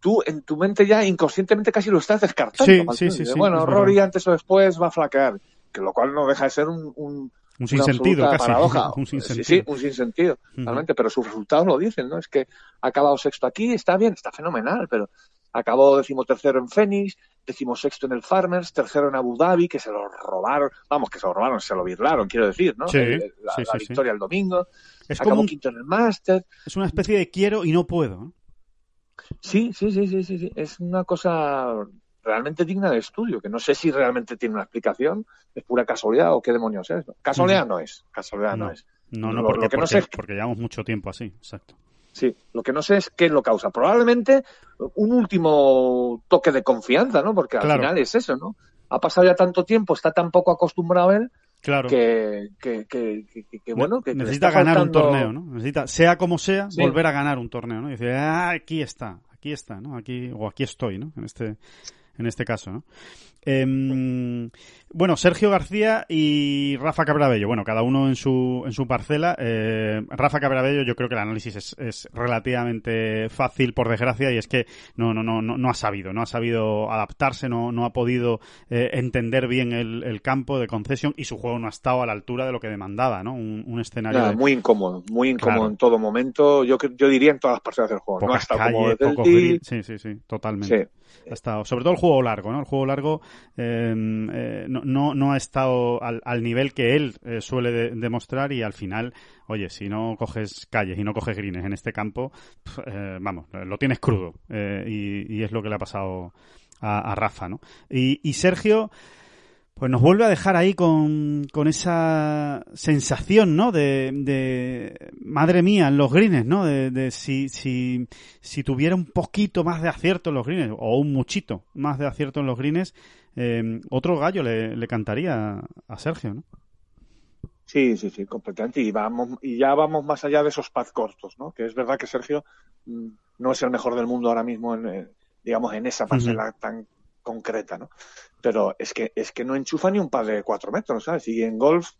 tú en tu mente ya inconscientemente casi lo estás descartando. Sí, sí, sí, bueno, Rory antes o después va a flaquear, que lo cual no deja de ser un, un un sinsentido casi. Paradoja. [LAUGHS] un sinsentido. Sí, sí, un sinsentido, uh -huh. realmente, pero sus resultados lo dicen, ¿no? Es que ha acabado sexto aquí, está bien, está fenomenal, pero acabó decimotercero en Phoenix, decimosexto en el Farmers, tercero en Abu Dhabi, que se lo robaron, vamos, que se lo robaron, se lo birlaron, quiero decir, ¿no? Sí, la, sí, la sí, victoria el domingo, es acabó como un, quinto en el Master. Es una especie de quiero y no puedo. Sí, sí, sí, sí, sí, sí, es una cosa realmente digna de estudio, que no sé si realmente tiene una explicación, es pura casualidad o qué demonios es. ¿no? Casualidad no es, casualidad no, no es. No, no, porque, lo que no porque, sé porque llevamos mucho tiempo así, exacto. Sí, lo que no sé es qué lo causa. Probablemente un último toque de confianza, ¿no? Porque al claro. final es eso, ¿no? Ha pasado ya tanto tiempo, está tan poco acostumbrado él Claro. Que, que, que, que bueno, que necesita ganar faltando... un torneo, ¿no? Necesita, sea como sea, sí. volver a ganar un torneo, ¿no? Y decir, ah, aquí está, aquí está, ¿no? Aquí, o aquí estoy, ¿no? En este, en este caso, ¿no? Em, bueno, Sergio García y Rafa Cabrabello. Bueno, cada uno en su, en su parcela. Eh, Rafa Cabrabello, yo creo que el análisis es, es, relativamente fácil, por desgracia, y es que no, no, no, no, ha sabido, no ha sabido adaptarse, no, no ha podido eh, entender bien el, el, campo de concesión y su juego no ha estado a la altura de lo que demandaba, ¿no? Un, un escenario. Muy incómodo, muy incómodo claro. en todo momento. Yo, yo diría en todas las parcelas del juego. Pocas no ha estado como desde poco el tee. gris. Sí, sí, sí, totalmente. Sí. Sobre todo el juego largo, ¿no? El juego largo eh, eh, no, no, no, ha estado al, al nivel que él eh, suele de, demostrar y al final, oye, si no coges calles y no coges greens en este campo, eh, vamos, lo tienes crudo y, y, es lo que le ha pasado a, a Rafa, ¿no? Y, y Sergio, pues nos vuelve a dejar ahí con, con esa sensación, ¿no? De, de, madre mía, en los greens, ¿no? De, de si, si, si tuviera un poquito más de acierto en los greens, o un muchito más de acierto en los greens, eh, otro gallo le, le, cantaría a Sergio, ¿no? Sí, sí, sí, completamente. Y vamos, y ya vamos más allá de esos pads cortos, ¿no? Que es verdad que Sergio no es el mejor del mundo ahora mismo en, digamos, en esa parcela uh -huh. tan concreta, ¿no? Pero es que, es que no enchufa ni un par de cuatro metros, ¿sabes? Y en golf,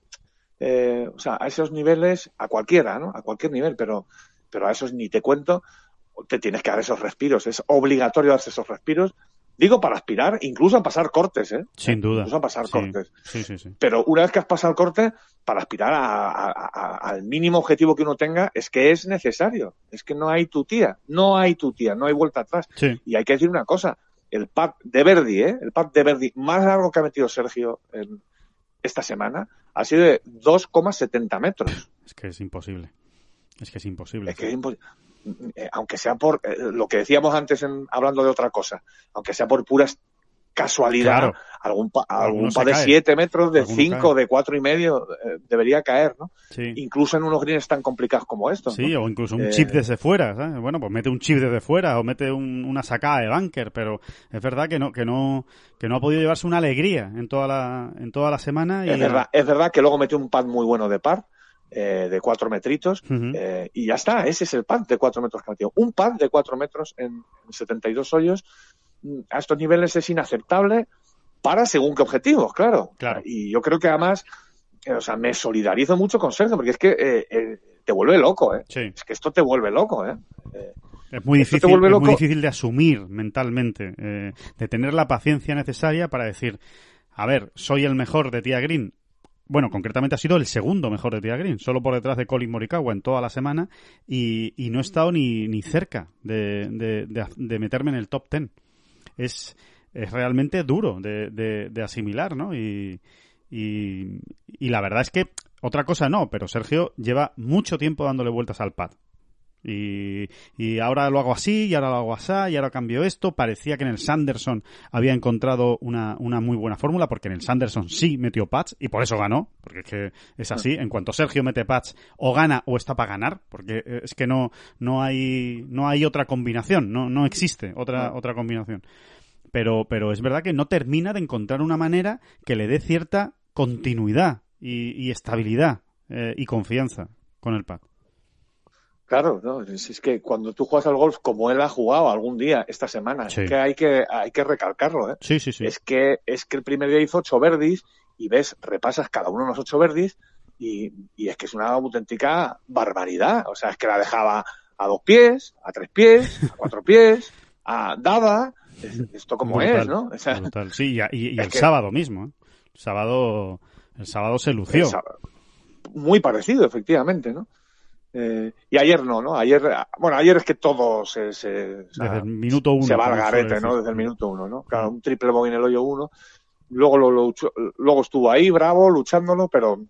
eh, o sea, a esos niveles, a cualquiera, ¿no? A cualquier nivel, pero, pero a esos ni te cuento, te tienes que dar esos respiros. Es obligatorio darse esos respiros. Digo para aspirar, incluso a pasar cortes, ¿eh? Sin duda. Incluso a pasar sí. cortes. Sí, sí, sí. Pero una vez que has pasado el corte, para aspirar a, a, a, al mínimo objetivo que uno tenga, es que es necesario. Es que no hay tu tía. No hay tu tía. No hay vuelta atrás. Sí. Y hay que decir una cosa el pad de Verdi, ¿eh? el pad de Verdi más largo que ha metido Sergio en esta semana ha sido de 2,70 metros. Es que es imposible. Es que es imposible. Es que es imposible. Aunque sea por eh, lo que decíamos antes en, hablando de otra cosa, aunque sea por puras casualidad, Claro. algún pa, algún se pa de cae. 7 metros, de Alguno 5, cae. de cuatro y medio, eh, debería caer, ¿no? Sí. Incluso en unos greens tan complicados como estos. Sí, ¿no? o incluso un Eh, chip desde fuera, ¿sabes? Bueno, pues mete un chip desde fuera o mete un- una sacada de bunker, pero es verdad que no, que no, que no ha podido llevarse una alegría en toda la, en toda la semana y Es verdad, es verdad que luego metió un pad muy bueno de par, eh, de cuatro metritos, eh, y ya está, ese es el pad de cuatro metros que ha metido. Un pad de cuatro metros en, en 72 hoyos, a estos niveles es inaceptable para según qué objetivos, claro. Claro. Y yo creo que además, eh, o sea, me solidarizo mucho con Sergio, porque es que eh, eh, te vuelve loco, ¿eh? Sí. Es que esto te vuelve loco, ¿eh? Eh, Es muy te difícil, es muy difícil de asumir mentalmente, eh, de tener la paciencia necesaria para decir, a ver, soy el mejor de Tía Green. Bueno, concretamente ha sido el segundo mejor de Tía Green, solo por detrás de Colin Morikawa en toda la semana y, y no he estado ni, ni cerca de, de, de- de meterme en el top ten. Es, es realmente duro de, de- de asimilar, ¿no? Y, y, y la verdad es que otra cosa no, pero Sergio lleva mucho tiempo dándole vueltas al pad. Y, y ahora lo hago así, y ahora lo hago así, y ahora cambio esto. Parecía que en el Sanderson había encontrado una, una muy buena fórmula, porque en el Sanderson sí metió pads y por eso ganó, porque es que es así. En cuanto Sergio mete pads, o gana o está para ganar, porque eh, es que no, no hay, no hay otra combinación, no, no existe otra, otra combinación. Pero, pero es verdad que no termina de encontrar una manera que le dé cierta continuidad y, y estabilidad eh, y confianza con el pad. Claro, no, es, que cuando tú juegas al golf como él ha jugado algún día esta semana, Sí. es que hay que hay que recalcarlo, ¿eh? Sí, sí, sí. Es que es que el primer día hizo ocho verdis y ves, repasas cada uno de los ocho verdis y, y es que es una auténtica barbaridad. O sea, es que la dejaba a dos pies, a tres pies, a cuatro pies, a dada. Es- Esto como Brutal, es, ¿no? O sea, brutal. Sí, y, y- y es el que- sábado mismo. ¿eh? El sábado, el sábado se lució. Muy parecido, efectivamente, ¿no? Eh, y ayer no, ¿no? Ayer, bueno, ayer es que todo se, se, Desde el minuto uno. se va al garete. ¿no? Desde el minuto uno, ¿no? Claro, un triple bogey en el hoyo uno. Luego lo, lo luego estuvo ahí, bravo, luchándolo, pero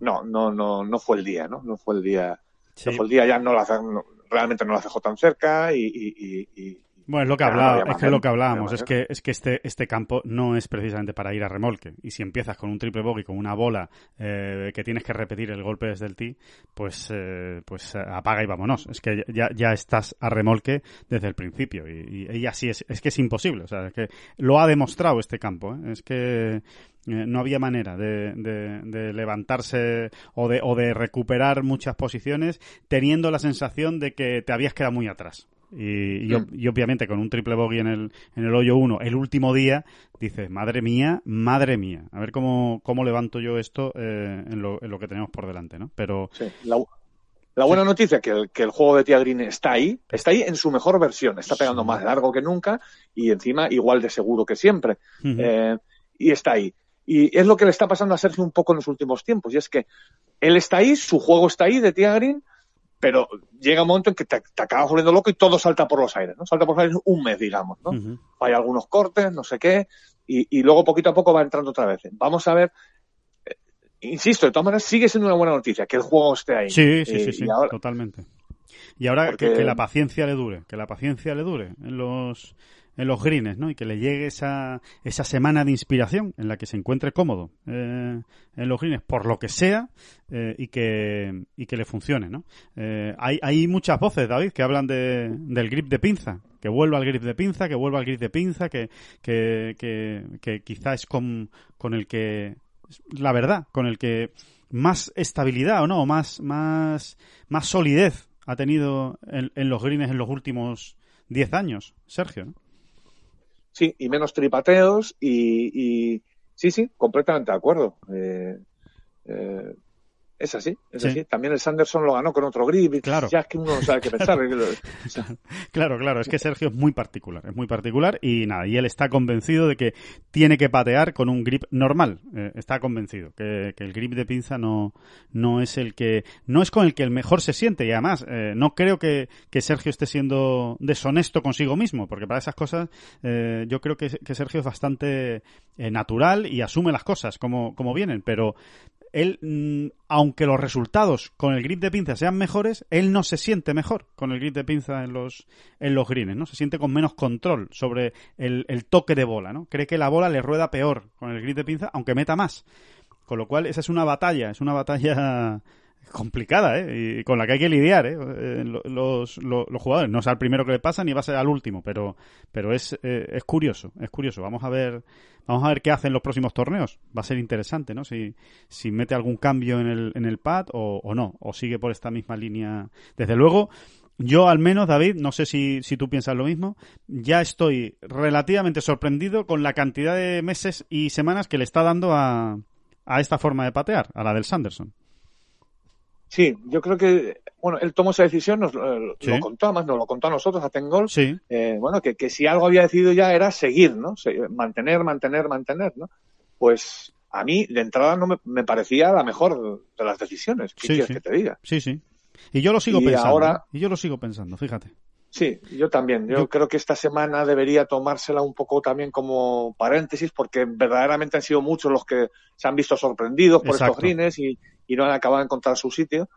no, no, no, no fue el día, ¿no? No fue el día, Sí. no fue el día, ya no la, no- realmente no la dejó tan cerca y, y, y- y- Bueno, es lo que, no es que lo que no hablábamos, es que, es que este, este campo no es precisamente para ir a remolque. Y si empiezas con un triple bogey, con una bola eh, que tienes que repetir el golpe desde el tee, pues, eh, pues apaga y vámonos. Es que ya, ya estás a remolque desde el principio. Y, y- y así es, es que es imposible. O sea, es que lo ha demostrado este campo. ¿eh? Es que eh, no había manera de, de- de levantarse o de, o de recuperar muchas posiciones teniendo la sensación de que te habías quedado muy atrás Y, y, obviamente con un triple bogey en el, en el hoyo 1 el último día, dices, madre mía, madre mía, a ver cómo, cómo levanto yo esto eh, en, lo, en, lo, que tenemos por delante, ¿no? Pero... Sí, la, la buena noticia es que el, que el juego de Tia Green está ahí, está ahí en su mejor versión, está pegando más largo que nunca y encima igual de seguro que siempre. eh, y está ahí. Y es lo que le está pasando a Sergio un poco en los últimos tiempos, y es que él está ahí, su juego está ahí de Tia Green, pero llega un momento en que te, te acabas volviendo loco y todo salta por los aires, ¿no? Salta por los aires un mes, digamos, ¿no? Uh -huh. Hay algunos cortes, no sé qué, y, y, luego poquito a poco va entrando otra vez. Vamos a ver, eh, insisto, de todas maneras sigue siendo una buena noticia que el juego esté ahí. Sí, sí, sí, sí, ahora... totalmente. Y ahora Porque... que, que, la paciencia le dure, que la paciencia le dure en los en los greens, ¿no? Y que le llegue esa, esa semana de inspiración en la que se encuentre cómodo eh, en los greens, por lo que sea, eh, y, que, y que le funcione, ¿no? Eh, hay, hay muchas voces, David, que hablan de, del grip de pinza, que vuelva al grip de pinza, que vuelva al grip de pinza, que, que, que, que quizá es con, con el que, la verdad, con el que más estabilidad o no, más, más, más solidez ha tenido en, en los greens en los últimos 10 años, Sergio, ¿no? Sí, y menos tripateos y, y sí, sí, completamente de acuerdo. Eh, eh, es así, es sí. así. También el Sanderson lo ganó con otro grip. Y claro. Ya es que uno no sabe qué [LAUGHS] pensar. claro, claro. Es que Sergio es muy particular. Es muy particular y nada. Y él está convencido de que tiene que patear con un grip normal. Eh, está convencido que, que, el grip de pinza no, no es el que. No es con el que el mejor se siente. Y además, eh, no creo que, que, Sergio esté siendo deshonesto consigo mismo. Porque para esas cosas, eh, yo creo que, que, Sergio es bastante eh, natural y asume las cosas como, como vienen. Pero, él, mm, aunque los resultados con el grip de pinza sean mejores, él no se siente mejor con el grip de pinza en los, en los greens, ¿no? Se siente con menos control sobre el, el toque de bola, ¿no? Cree que la bola le rueda peor con el grip de pinza, aunque meta más. Con lo cual, esa es una batalla, es una batalla complicada, ¿eh? Y con la que hay que lidiar, ¿eh? Los, los, los, jugadores. No es al primero que le pasa ni va a ser al último, pero, pero es, eh, es curioso, es curioso. Vamos a ver, vamos a ver qué hacen los próximos torneos. Va a ser interesante, ¿no? Si, si mete algún cambio en el, en el pad o, o no, o sigue por esta misma línea. Desde luego, yo al menos, David, no sé si, si tú piensas lo mismo, ya estoy relativamente sorprendido con la cantidad de meses y semanas que le está dando a, a esta forma de patear, a la del Sanderson. Sí, yo creo que, bueno, él tomó esa decisión, nos eh, sí. lo contó, además nos lo contó a nosotros, a Tengol, sí. eh, bueno, que, que si algo había decidido ya era seguir, ¿no? Mantener, mantener, mantener, ¿no? Pues a mí, de entrada, no me, me parecía la mejor de las decisiones. ¿Qué sí, quieres que te diga? Sí, sí. Y yo lo sigo y pensando. Ahora... ¿eh? Y yo lo sigo pensando, fíjate. Sí, yo también. Yo, yo, creo que esta semana debería tomársela un poco también como paréntesis, porque verdaderamente han sido muchos los que se han visto sorprendidos por Exacto. estos greens y, y no han acabado de encontrar su sitio.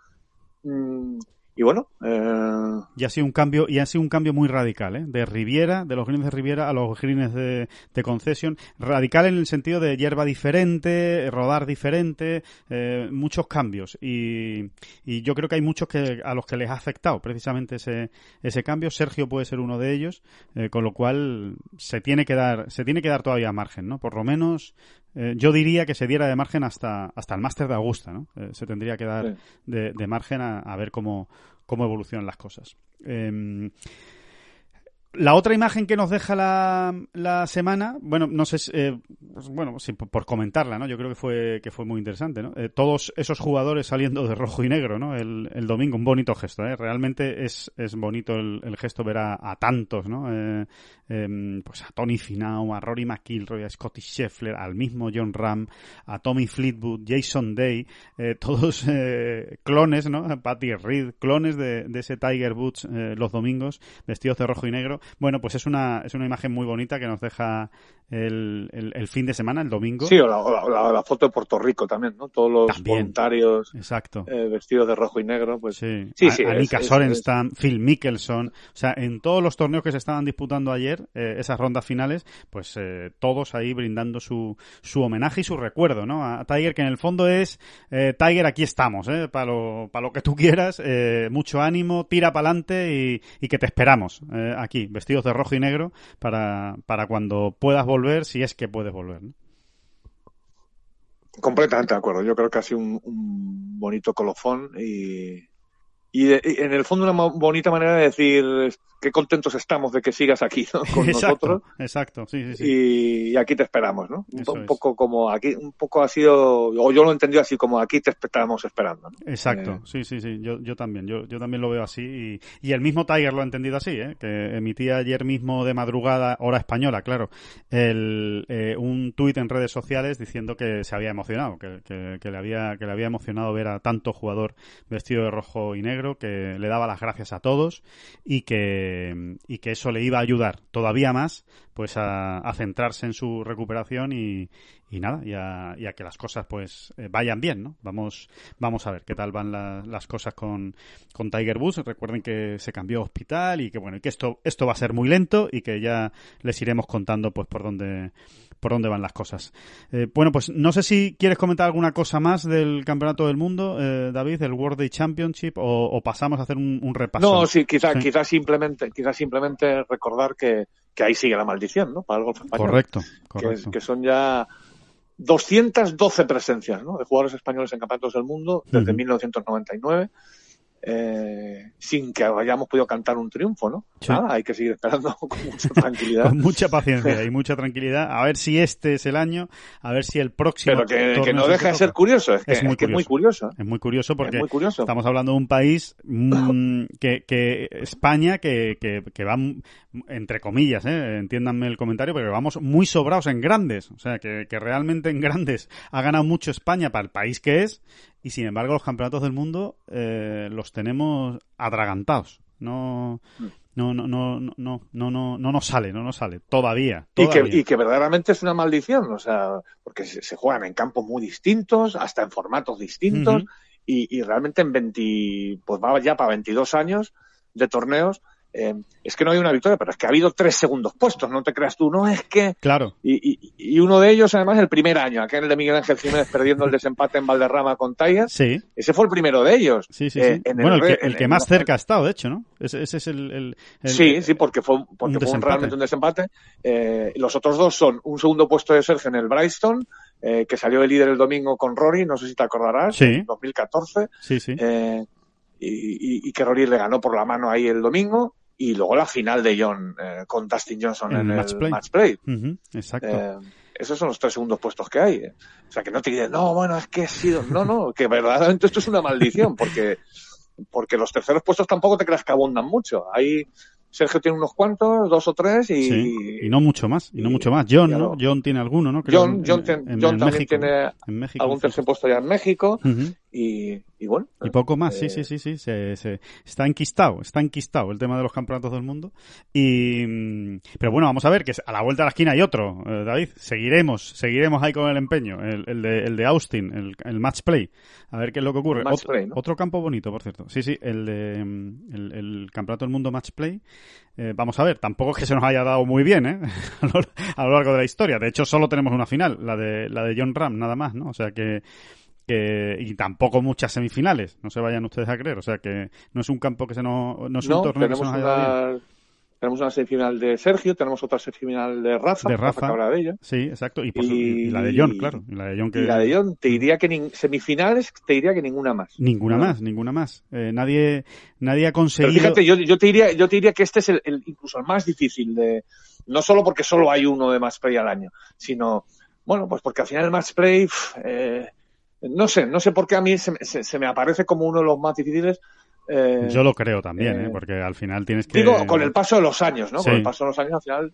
Mm, y bueno eh... y ha sido un cambio y ha sido un cambio muy radical ¿eh? de Riviera de los greens de Riviera a los greens de, de concesión radical en el sentido de hierba diferente rodar diferente eh, muchos cambios y, y, yo creo que hay muchos que a los que les ha afectado precisamente ese ese cambio Sergio puede ser uno de ellos eh, con lo cual se tiene que dar se tiene que dar todavía margen no por lo menos eh, yo diría que se diera de margen hasta, hasta el máster de Augusta, ¿no? Eh, se tendría que dar sí. de, de, margen a, a, ver cómo, cómo evolucionan las cosas. Eh, la otra imagen que nos deja la, la semana, bueno, no sé, eh, pues bueno, por, comentarla, ¿no? Yo creo que fue que fue muy interesante, ¿no? Eh, todos esos jugadores saliendo de rojo y negro, ¿no? El, el domingo, un bonito gesto, ¿eh? Realmente es, es bonito el, el gesto ver a, tantos, ¿no? Eh, em, pues a Tony Finau, a Rory McIlroy, a Scotty Scheffler, al mismo John Ram, a Tommy Fleetwood, Jason Day, eh, todos clones, ¿no? Patty Reed, clones de, de ese Tiger Woods los domingos, vestidos de rojo y negro bueno, pues es una, es una imagen muy bonita que nos deja el, el, el fin de semana, el domingo. Sí, o la, la, la, foto de Puerto Rico también, ¿no? Todos los también. voluntarios Exacto. Eh, vestidos de rojo y negro, pues. Sí, sí. sí Anika Sorenstam, Phil Mickelson, o sea, en todos los torneos que se estaban disputando ayer, eh, esas rondas finales, pues eh, todos ahí brindando su, su homenaje y su recuerdo, ¿no? A Tiger, que en el fondo es, Tiger, aquí estamos, ¿eh? Para lo, para lo que tú quieras, mucho ánimo, tira para adelante y, y, que te esperamos aquí, vestidos de rojo y negro, para, para cuando puedas volver si es que puedes volver. ¿no? Completamente de acuerdo. Yo creo que ha sido un, un bonito colofón y, y, en el fondo una bonita manera de decir qué contentos estamos de que sigas aquí [LAUGHS] con nosotros. Exacto, sí, sí, sí. Y, aquí te esperamos, ¿no? Un, poco como aquí, un poco ha sido, o yo lo he entendido así como aquí te estábamos esperando. Exacto, eh, sí, sí, sí, yo, yo también, yo, yo también lo veo así y, y el mismo Tiger lo ha entendido así, ¿eh? que emitía ayer mismo de madrugada, hora española, claro, el, eh, un tuit en redes sociales diciendo que se había emocionado, que, que, que, le había, que le había emocionado ver a tanto jugador vestido de rojo y negro que le daba las gracias a todos y que, y que eso le iba a ayudar todavía más pues a, centrarse en su recuperación y, y nada, y a, que las cosas pues eh, vayan bien, ¿no? Vamos, vamos a ver qué tal van las cosas con, con Tiger Woods. Recuerden que se cambió a hospital y que bueno, y que esto, esto va a ser muy lento y que ya les iremos contando pues por dónde, por dónde van las cosas. Eh, bueno, pues no sé si quieres comentar alguna cosa más del Campeonato del Mundo, eh, David, del World Day Championship, o, pasamos a hacer un, repaso. No, sí, quizás quizá simplemente, quizás simplemente recordar que, ahí sigue la maldición, ¿no? Para el golf español. Correcto, correcto. Que, son ya 212 presencias, ¿no? De jugadores españoles en campeonatos del mundo desde 1999 eh, sin que hayamos podido cantar un triunfo, ¿no? Nada, hay que seguir esperando [LAUGHS] con mucha [LAUGHS] tranquilidad. con mucha paciencia y mucha tranquilidad. A ver si este es el año, a ver si el próximo. Pero que, no deja de ser curioso, es, que, es, muy, curioso. Es muy curioso porque estamos hablando de un país mm, [COUGHS] que, que, España que, que, va, entre comillas, ¿eh? entiéndanme el comentario, pero vamos muy sobrados en grandes. O sea, que, que realmente en grandes ha ganado mucho España para el país que es y sin embargo los campeonatos del mundo eh, los tenemos atragantados. No, no, no, no, no, no, no, no nos sale, no nos sale, todavía. Y, que, y que verdaderamente es una maldición, o sea, porque se, juegan en campos muy distintos, hasta en formatos distintos, y, y, realmente en 20, pues va ya para 22 años de torneos, eh, es que no hay una victoria, pero es que ha habido tres segundos puestos, no te creas tú, no es que... Claro. Y, y, uno de ellos, además, el primer año, aquel de Miguel Ángel Jiménez perdiendo el desempate en Valderrama con Tiger. Sí. Ese fue el primero de ellos. Sí, sí, eh, bueno, el, que, más cerca ha estado, de hecho, ¿no? Ese, es el, Sí, sí, porque fue, porque fue realmente un desempate. Eh, los otros dos son un segundo puesto de Sergio en el Bryston, que salió el líder el domingo con Rory, no sé si te acordarás, sí. en 2014. Sí, sí. Y, y, que Rory le ganó por la mano ahí el domingo y luego la final de John eh, con Dustin Johnson en, el match play. exacto. Eh, esos son los tres segundos puestos que hay. Eh. O sea, que no te digan, no, bueno, es que ha sido, no, no, que verdaderamente esto es una maldición, porque, porque los terceros puestos tampoco te creas que abundan mucho. Hay, Sergio tiene unos cuantos, dos o tres y... y no mucho más, y no mucho más. John, ¿no? John tiene alguno, ¿no? John, John, también tiene algún tercer puesto ya en México y, y, bueno. Y poco más, sí, eh, sí, sí, sí. Se, se, está enquistado, está enquistado el tema de los campeonatos del mundo. Y, pero bueno, vamos a ver que a la vuelta de la esquina hay otro, eh, David. Seguiremos, seguiremos ahí con el empeño. El, el, de, el de Austin, el, el match play. A ver qué es lo que ocurre. Otro campo bonito, por cierto. Sí, sí, el de el, el campeonato del mundo match play. Eh, vamos a ver, tampoco es que se nos haya dado muy bien, ¿eh? [LAUGHS] a, lo, largo de la historia. De hecho, solo tenemos una final, la de, la de John Ram, nada más, ¿no? O sea que, que, y tampoco muchas semifinales, no se vayan ustedes a creer. O sea que no es un campo que se nos, no es un torneo que se nos haya. Tenemos una semifinal de Sergio, tenemos otra semifinal de Rafa, de Rafa, Rafa de ella. Sí, exacto. Y, la de John, claro. Y la de John, que... la de John te diría que semifinales, te diría que ninguna más. Ninguna más, ninguna más. Eh, nadie, nadie ha conseguido. Pero fíjate, yo, yo, te diría, yo te diría que este es el, incluso el más difícil de, no solo porque solo hay uno de match play al año, sino, bueno, pues porque al final el match play, eh, no sé, no sé por qué a mí se, se me aparece como uno de los más difíciles eh, Yo lo creo también, ¿eh? ¿eh? porque al final tienes que... Digo, con el paso de los años, ¿no? Con el paso de los años, al final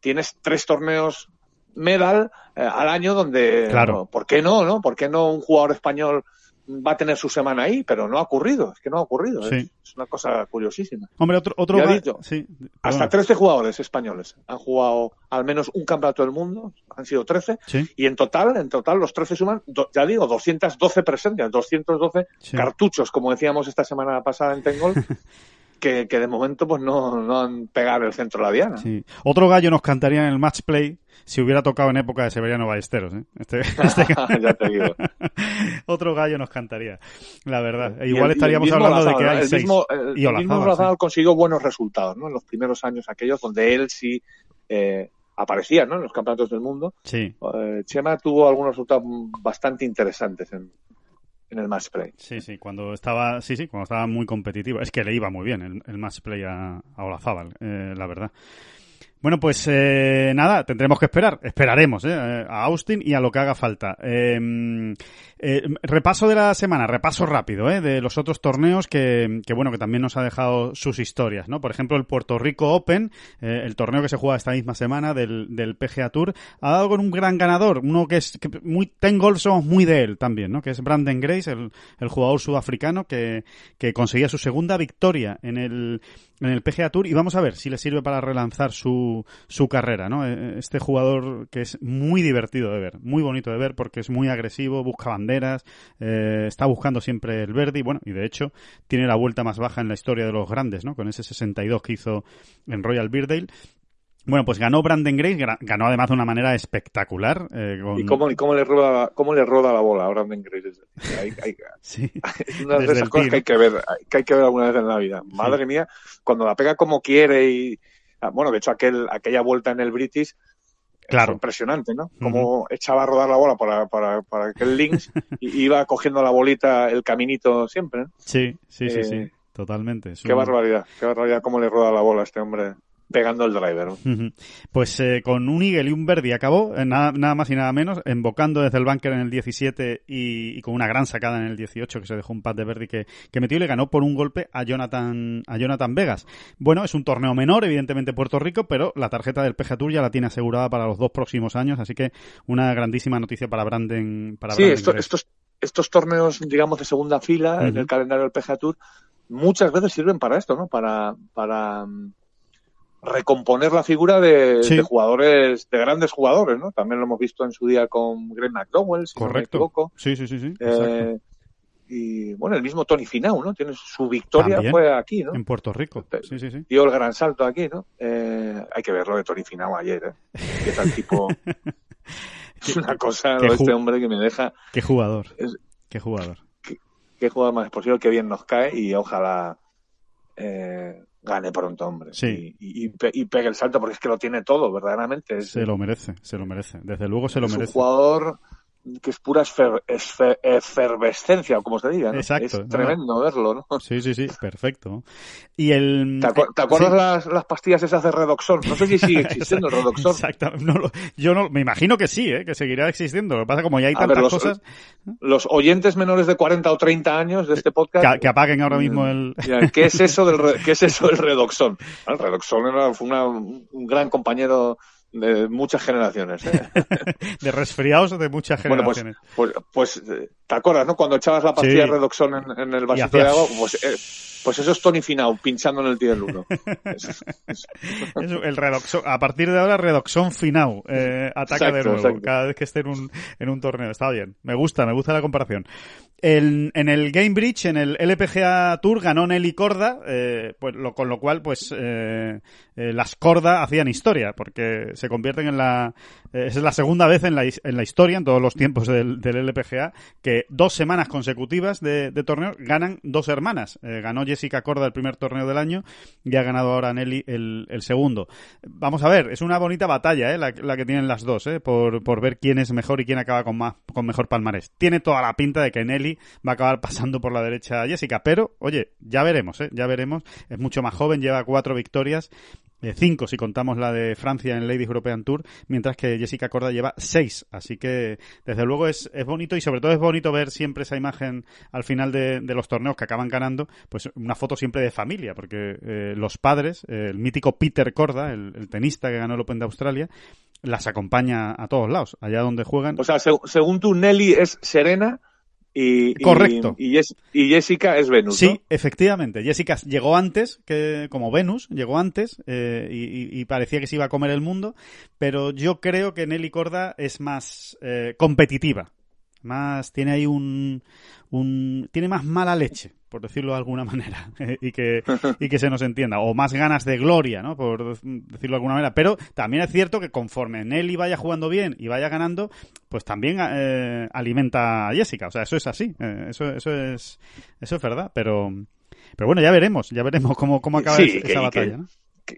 tienes tres torneos medal eh, al año donde... Claro. ¿Por qué no, no? ¿Por qué no un jugador español va a tener su semana ahí, pero no ha ocurrido, es que no ha ocurrido. Es, una cosa curiosísima. Hombre, otro, otro sí, hasta 13 jugadores españoles han jugado al menos un campeonato del mundo, han sido 13, y en total, en total los 13 suman, ya digo, 212 presencias, 212 cartuchos, como decíamos esta semana pasada en Tengol. [LAUGHS] que, que, de momento pues no, no han pegado el centro la diana. Sí. Otro gallo nos cantaría en el match play si hubiera tocado en época de Severiano Ballesteros. ¿eh? Este, [LAUGHS] este [LAUGHS] ya te digo. [LAUGHS] Otro gallo nos cantaría, la verdad. E igual estaríamos hablando de que hay el seis. Mismo, el, y mismo consiguió buenos resultados ¿no? en los primeros años aquellos donde él sí eh, aparecía ¿no? en los campeonatos del mundo. Sí. Eh, Chema tuvo algunos resultados bastante interesantes en, el match play. Sí, sí, cuando estaba, sí, sí, cuando estaba muy competitivo. Es que le iba muy bien el, el match play a, a eh, la verdad. Bueno, pues eh, nada, tendremos que esperar, esperaremos eh, a Austin y a lo que haga falta. Eh, eh, repaso de la semana, repaso rápido eh, de los otros torneos que, que, bueno, que también nos ha dejado sus historias, ¿no? Por ejemplo, el Puerto Rico Open, eh, el torneo que se juega esta misma semana del, del PGA Tour, ha dado con un gran ganador, uno que es que muy, ten golf somos muy de él también, ¿no? Que es Brandon Grace, el, el jugador sudafricano que, que conseguía su segunda victoria en el, en el PGA Tour y vamos a ver si le sirve para relanzar su, su carrera, ¿no? Este jugador que es muy divertido de ver, muy bonito de ver porque es muy agresivo, busca banderas, eh, está buscando siempre el verde y bueno, y de hecho tiene la vuelta más baja en la historia de los grandes, ¿no? Con ese 62 que hizo en Royal Birdale bueno, pues ganó Brandon Grace, ganó además de una manera espectacular. Eh, con... ¿Y cómo, y cómo, le roda, cómo le roda la bola a Brandon Grace? Hay, hay, [LAUGHS] sí. [LAUGHS] Es una de esas cosas que hay que ver, que hay que ver alguna vez en la vida. Madre sí. mía, cuando la pega como quiere y... Ah, bueno, de hecho, aquel, aquella vuelta en el British Claro. Es impresionante, ¿no? Como uh -huh. echaba a rodar la bola para, para, para aquel links [LAUGHS] y iba cogiendo la bolita el caminito siempre, ¿no? Sí, sí, sí, eh, sí, totalmente. Qué barbaridad, qué barbaridad cómo le roda la bola a este hombre pegando el driver. [LAUGHS] Pues eh, con un Eagle y un Verdi acabó, eh, nada, nada, más y nada menos, embocando desde el bunker en el 17 y, y, con una gran sacada en el 18 que se dejó un pad de Verdi que, que, metió y le ganó por un golpe a Jonathan, a Jonathan Vegas. Bueno, es un torneo menor, evidentemente Puerto Rico, pero la tarjeta del PGA Tour ya la tiene asegurada para los dos próximos años, así que una grandísima noticia para Brandon. Para sí, Brandon esto, estos, estos torneos, digamos, de segunda fila uh -huh. en el calendario del PGA Tour muchas veces sirven para esto, ¿no? Para, para recomponer la figura de, sí. de, jugadores, de grandes jugadores, ¿no? También lo hemos visto en su día con Greg McDowell, si Correcto. no me equivoco. Sí, sí, sí, sí. Eh, y bueno, el mismo Tony Finau, ¿no? Tiene su victoria También, fue aquí, ¿no? En Puerto Rico. Sí, sí, sí. Dio el gran salto aquí, ¿no? Eh, hay que ver lo de Tony Finau ayer, ¿eh? Que tal tipo. [LAUGHS] es una cosa, de este hombre que me deja. Qué jugador. Es... Qué jugador. Qué, qué, jugador más explosivo, qué bien nos cae y ojalá. Eh, gane pronto, hombre. Sí. Y, y, y, pegue el salto porque es que lo tiene todo, verdaderamente. Es, se lo merece, se lo merece. Desde luego se lo es merece. Un jugador que es pura esfer, esfer, efervescencia, como se diga. ¿no? Exacto. Es tremendo verlo, ¿no? Sí, sí, sí, perfecto. Y el... ¿Te, acu ¿te acuerdas sí. las, las, pastillas esas de Redoxon? No sé si sigue [LAUGHS] existiendo el Redoxon. Exacto. No, yo no, me imagino que sí, ¿eh? que seguirá existiendo. Lo que pasa como ya hay tantas ver, los, cosas... Los oyentes menores de 40 o 30 años de este podcast... Que, que apaguen ahora mismo el... [LAUGHS] ¿Qué es eso del, qué es eso del [LAUGHS] Redoxon? El Redoxon era, fue una, un gran compañero de muchas generaciones. ¿eh? [LAUGHS] de resfriados de muchas generaciones. Bueno, pues, pues, pues, ¿te acuerdas, no? Cuando echabas la pastilla sí. Redoxon en, en el vasito de agua, pues, eh, pues eso es Tony Finau pinchando en el tier [LAUGHS] 1. el Redoxon, a partir de ahora, Redoxon Finau eh, ataca exacto, de nuevo exacto. cada vez que esté en un, en un torneo. Está bien. Me gusta, me gusta la comparación. En el Game Bridge, en el LPGA Tour, ganó Nelly Corda, eh, pues, lo, con lo cual, pues, eh, eh, las Corda hacían historia, porque se convierten en la... Es la segunda vez en la, en la historia, en todos los tiempos del, del LPGA, que dos semanas consecutivas de, de torneo ganan dos hermanas. Ganó Jessica Corda el primer torneo del año y ha ganado ahora Nelly el, segundo. Vamos a ver, es una bonita batalla, la, la que tienen las dos, por, por ver quién es mejor y quién acaba con, más, con mejor palmarés. Tiene toda la pinta de que Nelly va a acabar pasando por la derecha a Jessica, pero, oye, ya veremos, ¿eh? ya veremos. Es mucho más joven, lleva cuatro victorias, eh, cinco si contamos la de Francia en Ladies European Tour, mientras que Jessica Corda lleva seis. Así que, desde luego, es, es bonito y sobre todo es bonito ver siempre esa imagen al final de, de los torneos que acaban ganando, pues una foto siempre de familia, porque eh, los padres, eh, el mítico Peter Corda, el, tenista que ganó el Open de Australia, las acompaña a todos lados, allá donde juegan. O sea, seg según tú, Nelly es serena y, Correcto. Y, y, Jessica es Venus. Sí, ¿no? efectivamente. Jessica llegó antes que como Venus, llegó antes eh, y, y, parecía que se iba a comer el mundo, pero yo creo que Nelly Corda es más eh, competitiva. Más, tiene ahí un, un, tiene más mala leche, por decirlo de alguna [LAUGHS] manera, y que, [LAUGHS] y que se nos entienda, o más ganas de gloria, ¿no? Por decirlo de alguna manera. Pero también es cierto que conforme Nelly vaya jugando bien y vaya ganando, pues también eh, alimenta a Jessica. O sea, eso es así, eh, eso, eso es, eso es verdad, pero, pero bueno, ya veremos, ya veremos cómo, cómo acaba sí, esa, que, batalla, que, ¿no?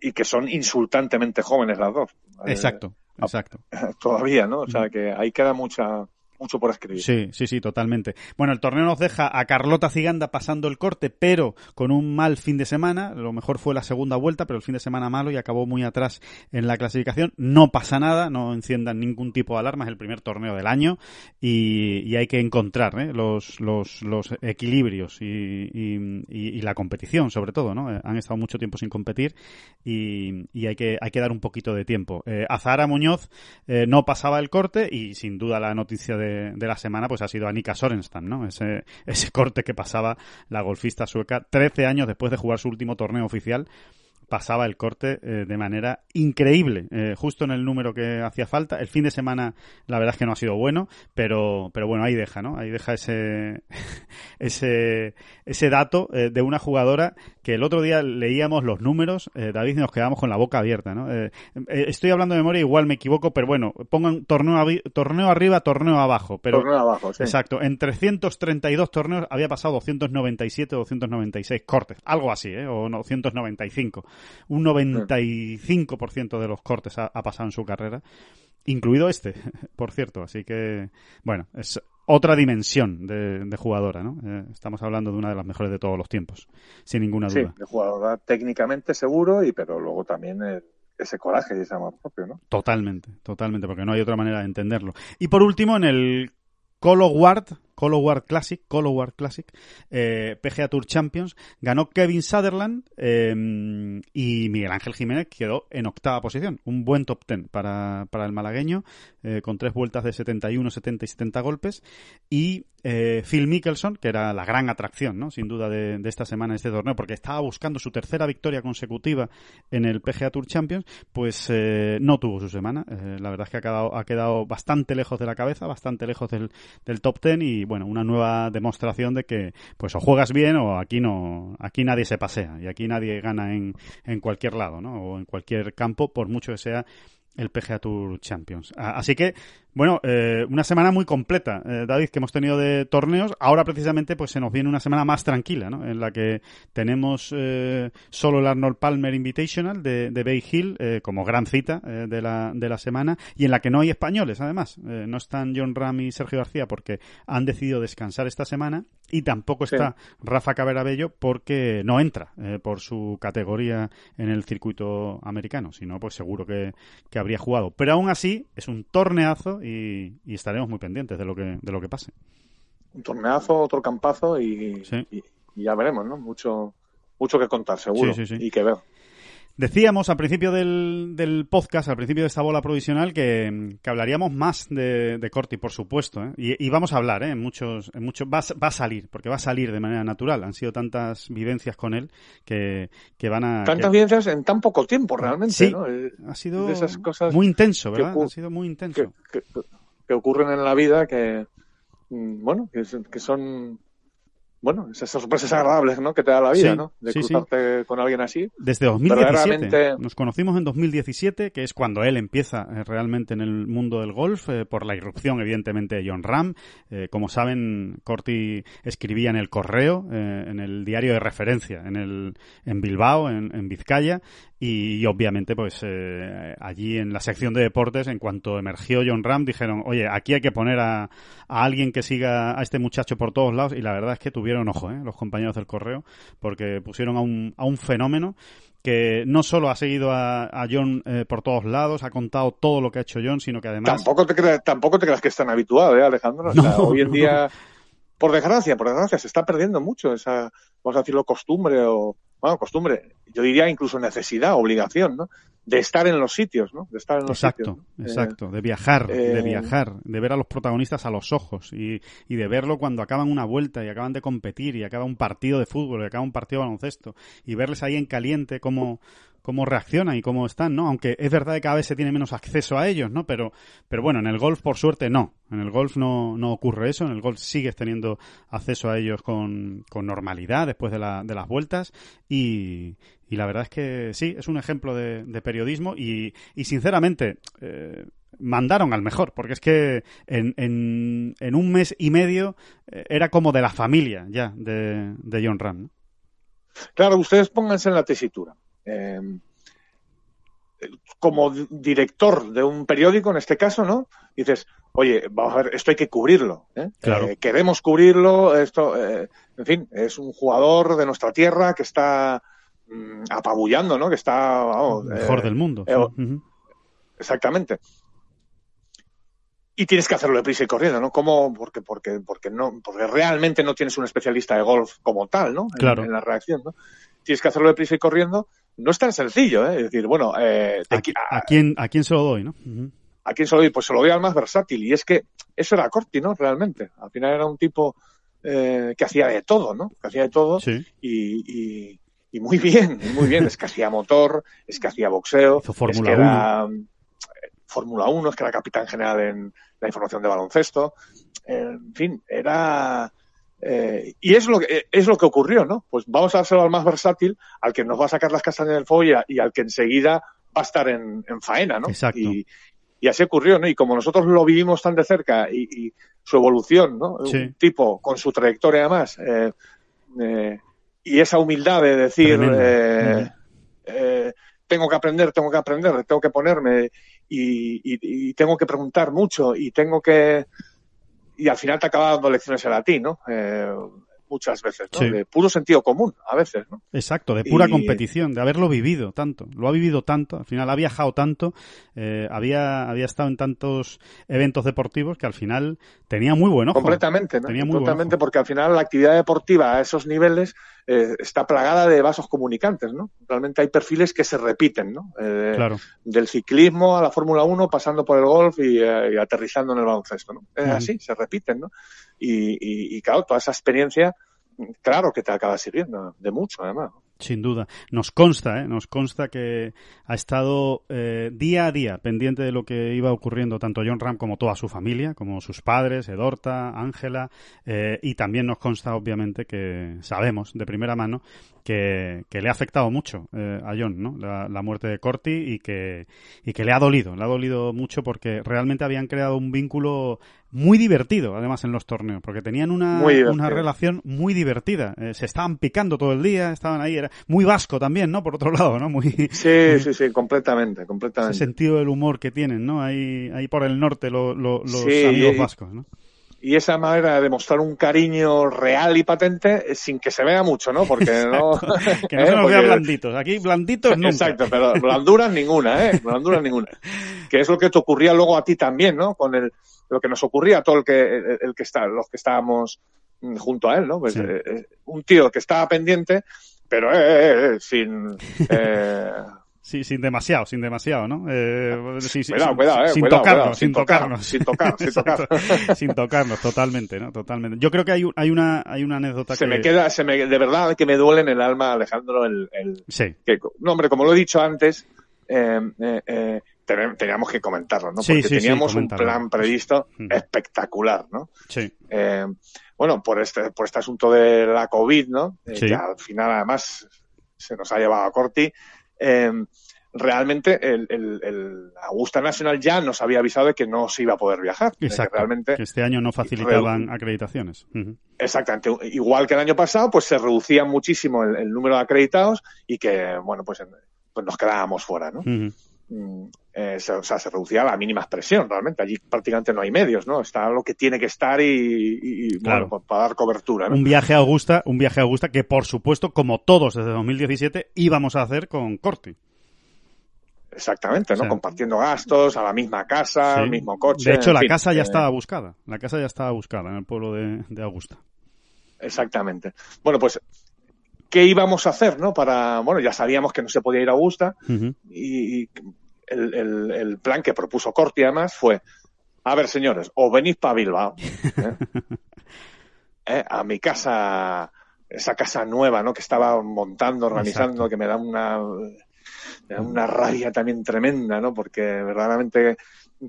Y que son insultantemente jóvenes las dos. Exacto, exacto. [LAUGHS] Todavía, ¿no? O sea, que ahí queda mucha, mucho por escribir. Sí, sí, sí, totalmente. Bueno, el torneo nos deja a Carlota Ciganda pasando el corte, pero con un mal fin de semana. Lo mejor fue la segunda vuelta, pero el fin de semana malo y acabó muy atrás en la clasificación. No pasa nada, no enciendan ningún tipo de alarma, es el primer torneo del año y, hay que encontrar ¿eh? los, los, los, equilibrios y, y, la competición, sobre todo, ¿no? Eh, han estado mucho tiempo sin competir y, hay, que, hay que dar un poquito de tiempo. Eh, Azara Muñoz eh, no pasaba el corte y sin duda la noticia de, de, la semana pues ha sido Anika Sorenstam, ¿no? Ese, ese corte que pasaba la golfista sueca 13 años después de jugar su último torneo oficial pasaba el corte eh, de manera increíble, eh, justo en el número que hacía falta. El fin de semana, la verdad es que no ha sido bueno, pero, pero bueno, ahí deja, ¿no? Ahí deja ese, [LAUGHS] ese, ese dato eh, de una jugadora que el otro día leíamos los números, David, y nos quedamos con la boca abierta, ¿no? estoy hablando de memoria, igual me equivoco, pero bueno, pongan torneo, torneo arriba, torneo abajo. Pero, torneo abajo, sí. Exacto, en 332 torneos había pasado 297 o 296 cortes, algo así, ¿eh? O 295 un 95% de los cortes ha, pasado en su carrera, incluido este, [LAUGHS] por cierto. Así que, bueno, es otra dimensión de, jugadora, ¿no? Eh, estamos hablando de una de las mejores de todos los tiempos, sin ninguna duda. Sí, de jugadora técnicamente seguro, y pero luego también ese coraje y ese amor propio, ¿no? Totalmente, totalmente, porque no hay otra manera de entenderlo. Y por último, en el Colo Ward, Ward Classic, Ward Classic, eh, PGA Tour Champions, ganó Kevin Sutherland em, y Miguel Ángel Jiménez quedó en octava posición. Un buen top ten para, para el malagueño, eh, con tres vueltas de 71, 70 y 70 golpes. Y eh, Phil Mickelson, que era la gran atracción, ¿no? sin duda, de, esta semana este torneo, porque estaba buscando su tercera victoria consecutiva en el PGA Tour Champions, pues no tuvo su semana. la verdad es que ha quedado, ha quedado bastante lejos de la cabeza, bastante lejos del, del top ten y bueno, una nueva demostración de que pues o juegas bien o aquí no, aquí nadie se pasea y aquí nadie gana en, en cualquier lado, ¿no? O en cualquier campo, por mucho que sea el PGA Tour Champions. Así que bueno, eh, una semana muy completa, eh, David, que hemos tenido de torneos. Ahora precisamente pues se nos viene una semana más tranquila, ¿no? En la que tenemos eh, solo el Arnold Palmer Invitational de, de Bay Hill como gran cita de, la, de la semana y en la que no hay españoles, además. no están John Ram y Sergio García porque han decidido descansar esta semana y tampoco está Rafa Caberabello porque no entra por su categoría en el circuito americano. Si no, pues seguro que, que habría jugado. Pero aún así es un torneazo y, estaremos muy pendientes de lo que, de lo que pase. Un torneazo, otro campazo y, ya veremos, ¿no? Mucho, mucho que contar, seguro, y que ver. Decíamos al principio del, del, podcast, al principio de esta bola provisional, que, hablaríamos más de, de, Corti, por supuesto. ¿eh? Y, vamos a hablar, ¿eh? En muchos, en muchos va, va, a salir, porque va a salir de manera natural. Han sido tantas vivencias con él que, que van a... Tantas vivencias en tan poco tiempo, realmente. Sí, ha sido esas cosas muy intenso, ¿verdad? Ha sido muy intenso. Que, ocurren en la vida que, mm, bueno, que son bueno, esas sorpresas agradables ¿no? que te da la vida, ¿no? De cruzarte con alguien así. Desde 2017. Nos conocimos en 2017, que es cuando él empieza eh, realmente en el mundo del golf, eh, por la irrupción, evidentemente, de John Ram. Eh, como saben, Corti escribía en el correo, en el diario de referencia, en, el, en Bilbao, en, en Vizcaya, y, obviamente, pues eh, allí en la sección de deportes, en cuanto emergió John Ram, dijeron, oye, aquí hay que poner a, a, alguien que siga a este muchacho por todos lados. Y la verdad es que tuvieron ojo, ¿eh? los compañeros del correo, porque pusieron a un, a un fenómeno que no solo ha seguido a, John eh, por todos lados, ha contado todo lo que ha hecho John, sino que además... Tampoco te creas, tampoco te creas que están habituado, ¿eh, Alejandro? [LAUGHS] hoy en día, por desgracia, por desgracia, se está perdiendo mucho esa, vamos a decirlo, costumbre o bueno, costumbre, yo diría incluso necesidad, obligación, ¿no? De estar en los sitios, ¿no? De estar en los exacto, sitios. Exacto, de viajar, de eh, viajar, de ver a los protagonistas a los ojos y, y, de verlo cuando acaban una vuelta y acaban de competir y acaba un partido de fútbol y acaba un partido de baloncesto y verles ahí en caliente cómo, cómo reaccionan y cómo están, ¿no? Aunque es verdad que cada vez se tiene menos acceso a ellos, ¿no? Pero, pero bueno, en el golf, por suerte, no. En el golf no, no ocurre eso. En el golf sigues teniendo acceso a ellos con, con normalidad después de, la, de las vueltas. Y, y, la verdad es que sí, es un ejemplo de, periodismo. Y, y sinceramente, eh, mandaron al mejor, porque es que en, en, en, un mes y medio eh, era como de la familia ya de, de John Ram. Claro, ustedes pónganse en la tesitura. Em, como director de un periódico, en este caso, ¿no? Dices, oye, vamos a ver, esto hay que cubrirlo. ¿eh? Claro. Eh, queremos cubrirlo, esto, eh, en fin, es un jugador de nuestra tierra que está mm, apabullando, ¿no? Que está, vamos, Mejor eh, del mundo. eh. Exactamente. Y tienes que hacerlo deprisa y corriendo, ¿no? ¿Cómo? Porque, porque, porque no, porque realmente no tienes un especialista de golf como tal, ¿no? En- Claro. En, la reacción, ¿no? Tienes que hacerlo deprisa y corriendo. No es tan sencillo, ¿eh? Es decir, bueno, eh, te ¿A, qui- a quién, ¿A quién se lo doy, no? ¿A quién se lo doy? Pues se lo doy al más versátil. Y es que eso era Corti, ¿no? Realmente. Al final era un tipo eh, que hacía de todo, ¿no? Que hacía de todo Sí. y, y- y muy bien, muy bien. Es que hacía motor, es que hacía boxeo, Hizo es Fórmula que era eh, Fórmula 1, es que era capitán general en la información de baloncesto. En fin, era... eh, y es lo, que, es lo que ocurrió, ¿no? Pues vamos a dárselo al más versátil, al que nos va a sacar las castañas del fuego y, a- y al que enseguida va a estar en, en faena, ¿no? Exacto. Y, y así ocurrió, ¿no? Y como nosotros lo vivimos tan de cerca y, y su evolución, ¿no? Sí. Un tipo con su trayectoria además, eh, eh, y esa humildad de decir, eh, eh, tengo que aprender, tengo que aprender, tengo que ponerme y, y- y tengo que preguntar mucho y tengo que... Y al final te acaba dando lecciones a ti, ¿no? Eh, muchas veces, ¿no? Sí. De puro sentido común, a veces, ¿no? Exacto, de pura Y- competición, de haberlo vivido tanto. Lo ha vivido tanto, al final ha viajado tanto, eh, había, había estado en tantos eventos deportivos que al final tenía muy buen ojo. Completamente, ¿no? Tenía muy ojo. porque al final la actividad deportiva a esos niveles eh, está plagada de vasos comunicantes, ¿no? Realmente hay perfiles que se repiten, ¿no? Eh, Claro, Del ciclismo a la Fórmula 1, pasando por el golf y, eh, y aterrizando en el baloncesto, ¿no? Es así, se repiten, ¿no? Y, y, y, claro, toda esa experiencia, claro que te acaba sirviendo, de mucho además. sin duda. Nos consta, ¿eh? nos consta que ha estado eh, día a día pendiente de lo que iba ocurriendo tanto John Ram como toda su familia, como sus padres, Edorta, Ángela, eh, y también nos consta, obviamente, que sabemos de primera mano que, que le ha afectado mucho eh, a John, ¿no? La, la muerte de Corti y que, y que le ha dolido, le ha dolido mucho porque realmente habían creado un vínculo muy divertido, además, en los torneos, porque tenían una, relación muy divertida. Eh, se estaban picando todo el día, estaban ahí, era muy vasco también, ¿no? Por otro lado, ¿no? Muy Sí, sí, sí, completamente, ese completamente. sentido del humor que tienen, ¿no? Ahí, ahí por el norte lo- lo- los Sí, amigos vascos, ¿no? Y esa manera de mostrar un cariño real y patente eh, sin que se vea mucho, ¿no? Porque [LAUGHS] no... Que no ¿eh? se nos vea blanditos. Aquí blanditos nunca. Exacto, pero blanduras ninguna, ¿eh? Blanduras ninguna. [LAUGHS] Que es lo que te ocurría luego a ti también, ¿no? Con el, lo que nos ocurría a todo el que, el, el que está, los que estábamos mm, junto a él, ¿no? Pues, Sí. eh, eh, un tío que estaba pendiente, pero eh, eh, eh, sin, [LAUGHS] eh, Sí, sin demasiado, sin demasiado, ¿no? Eh, sí, sí, Cuidado, sin, cuidado, eh, sin cuidado, tocarnos, sin sin tocar, tocarnos. sin tocar, sin [LAUGHS] tocar. Exacto. sin tocarnos, totalmente, ¿no? Totalmente. Yo creo que hay, hay una, hay una anécdota se que... me queda, se me, de verdad que me duele en el alma, Alejandro, el, el Sí, que, no, hombre, como lo he dicho antes, eh, eh, teníamos que comentarlo, ¿no? Porque sí, sí, teníamos un plan previsto espectacular, ¿no? sí. Eh, bueno, por este, por este asunto de la COVID, ¿no? Eh, Sí. Que al final, además, se nos ha llevado a Corti. Eh, realmente, el, el- el Augusta National ya nos había avisado de que no se iba a poder viajar. que Exacto. realmente, Que este año no facilitaban acreditaciones. Exactamente, igual que el año pasado, pues se reducía muchísimo el, el número de acreditados y que, bueno, pues, en- pues nos quedábamos fuera, ¿no? Eh, se, o sea, se reducía a la mínima expresión, realmente. Allí prácticamente no hay medios, ¿no? Está lo que tiene que estar y, y- y, Claro. bueno, pues, para dar cobertura, ¿no? Un viaje a Augusta, un viaje a Augusta que por supuesto, como todos desde 2017, íbamos a hacer con Corti. Exactamente, ¿no? O sea, Compartiendo gastos, a la misma casa, Sí. al mismo coche. De hecho, la fin, casa ya eh, estaba buscada. La casa ya estaba buscada en el pueblo de, de Augusta. Exactamente. Bueno, pues, ¿qué íbamos a hacer, no? Para, bueno, ya sabíamos que no se podía ir a Augusta y, y el, el- el plan que propuso Corti además fue, a ver, señores, o venís para Bilbao, ¿eh? [LAUGHS] ¿Eh? a mi casa, esa casa nueva, ¿no? Que estaba montando, organizando, Exacto. que me da una, me da una rabia también tremenda, ¿no? Porque verdaderamente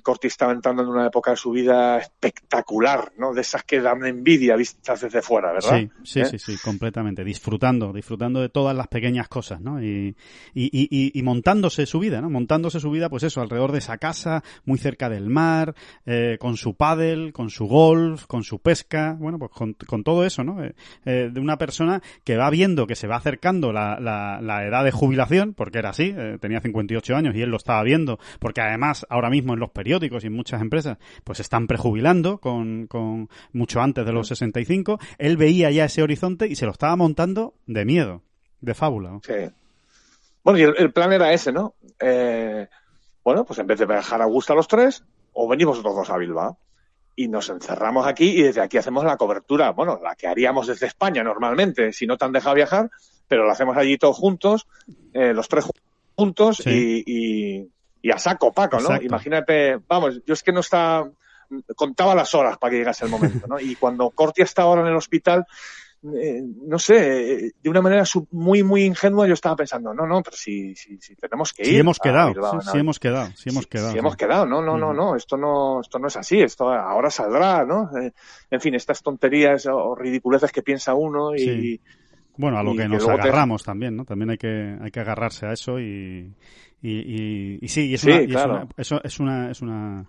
Corti estaba entrando en una época de su vida espectacular, ¿no? De esas que dan envidia vistas desde fuera, ¿verdad? Sí, sí, ¿Eh? sí, sí, completamente. Disfrutando, disfrutando de todas las pequeñas cosas, ¿no? Y, y, y, y montándose su vida, ¿no? Montándose su vida, pues eso, alrededor de esa casa, muy cerca del mar, eh, con su pádel, con su golf, con su pesca, bueno, pues con, con todo eso, ¿no? Eh, eh, de una persona que va viendo que se va acercando la, la, la edad de jubilación, porque era así, eh, tenía 58 años y él lo estaba viendo, porque además ahora mismo en los periódicos y en muchas empresas, pues están prejubilando con, con mucho antes de los 65, él veía ya ese horizonte y se lo estaba montando de miedo, de fábula. ¿no? Sí. Bueno, y el, el plan era ese, ¿no? Eh, bueno, pues en vez de viajar a Augusta los tres, o venimos los dos a Bilbao. Y nos encerramos aquí y desde aquí hacemos la cobertura, bueno, la que haríamos desde España normalmente, si no te han dejado viajar, pero lo hacemos allí todos juntos, eh, los tres juntos Sí. y, y, y a saco, Paco, ¿no? Exacto. Imagínate, vamos, yo es que no está, contaba las horas para que llegase el momento, ¿no? Y cuando Corti está ahora en el hospital, eh, no sé, eh, de una manera sub- muy, muy ingenua yo estaba pensando, no, no, pero si, si, si tenemos que ir. Sí hemos quedado, Bilbao, sí, ¿no? sí hemos quedado, sí hemos quedado. sí. hemos quedado, no, no, no, no, esto no, esto no es así, esto ahora saldrá, ¿no? Eh, en fin, estas tonterías o ridiculeces que piensa uno y, Sí. Bueno, a lo y que que nos te- agarramos también, ¿no? También hay que, hay que agarrarse a eso y, y, y, y sí, y es, Sí, una, es claro. una- eso es una, es una,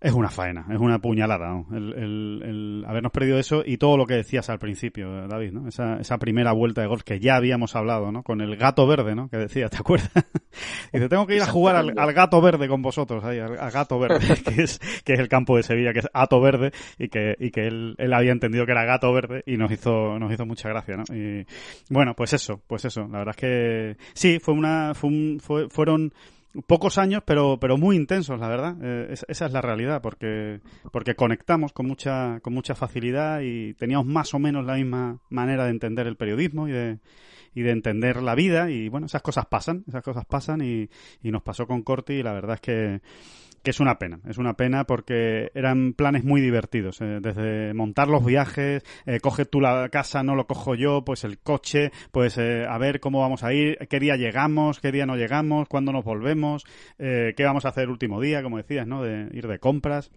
es una faena, es una puñalada, ¿no? el, el, el habernos perdido eso y todo lo que decías al principio, David, ¿no? Esa, esa primera vuelta de golf que ya habíamos hablado, ¿no? Con el gato verde, ¿no? Que decía, ¿te acuerdas? [LAUGHS] Dice, tengo que ir a jugar al, al gato verde con vosotros, ahí, al, al gato verde, [LAUGHS] que es, que es el campo de Sevilla, que es Ato Verde, y que, y que él, él había entendido que era gato verde y nos hizo, nos hizo mucha gracia, ¿no? Y bueno, pues eso, pues eso, la verdad es que sí, fue una, fue un, fue, fueron pocos años, pero, pero muy intensos, la verdad. Eh, es- esa es la realidad, porque, porque conectamos con mucha, con mucha facilidad y teníamos más o menos la misma manera de entender el periodismo y de, y de entender la vida y bueno, esas cosas pasan, esas cosas pasan y, y nos pasó con Corti y la verdad es que, que es una pena, es una pena porque eran planes muy divertidos, eh, desde montar los viajes, eh, coge tú la casa, no lo cojo yo, pues el coche, pues eh, a ver cómo vamos a ir, qué día llegamos, qué día no llegamos, cuándo nos volvemos, eh, qué vamos a hacer el último día, como decías, ¿no? De ir de compras.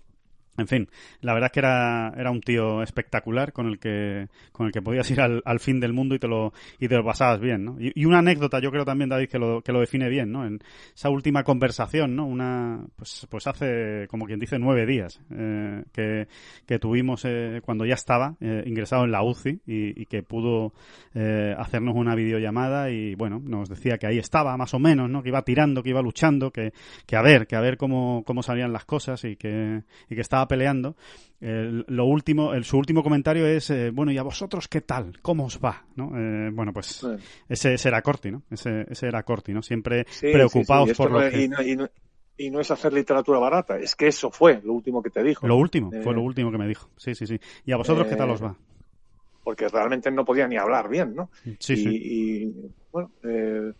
En fin, la verdad es que era, era un tío espectacular con el que, con el que podías ir al, fin del mundo y te lo, y te lo pasabas bien, ¿no? Y, y una anécdota, yo creo también, David, que lo, que lo define bien, ¿no? En esa última conversación, ¿no? Una, pues, pues hace, como quien dice, nueve días, eh, que, que tuvimos eh, cuando ya estaba eh, ingresado en la UCI y, y que pudo eh, hacernos una videollamada y, bueno, nos decía que ahí estaba, más o menos, ¿no? Que iba tirando, que iba luchando, que, que a ver, que a ver cómo, cómo salían las cosas y que, y que estaba peleando. El- lo último, el, su último comentario es, eh, bueno, ¿y a vosotros qué tal? ¿Cómo os va? ¿No? Eh, bueno, pues ese, ese era Corti, ¿no? Ese, ese era Corti, ¿no? Siempre Sí, preocupados sí, por lo que... y, no, y no- y no es hacer literatura barata, es que eso fue lo último que te dijo. Lo último, Eh, fue lo último que me dijo. Sí, sí, sí. ¿Y a vosotros qué tal eh, os va? Porque realmente no podía ni hablar bien, ¿no? Sí, y, sí. y, bueno, eh,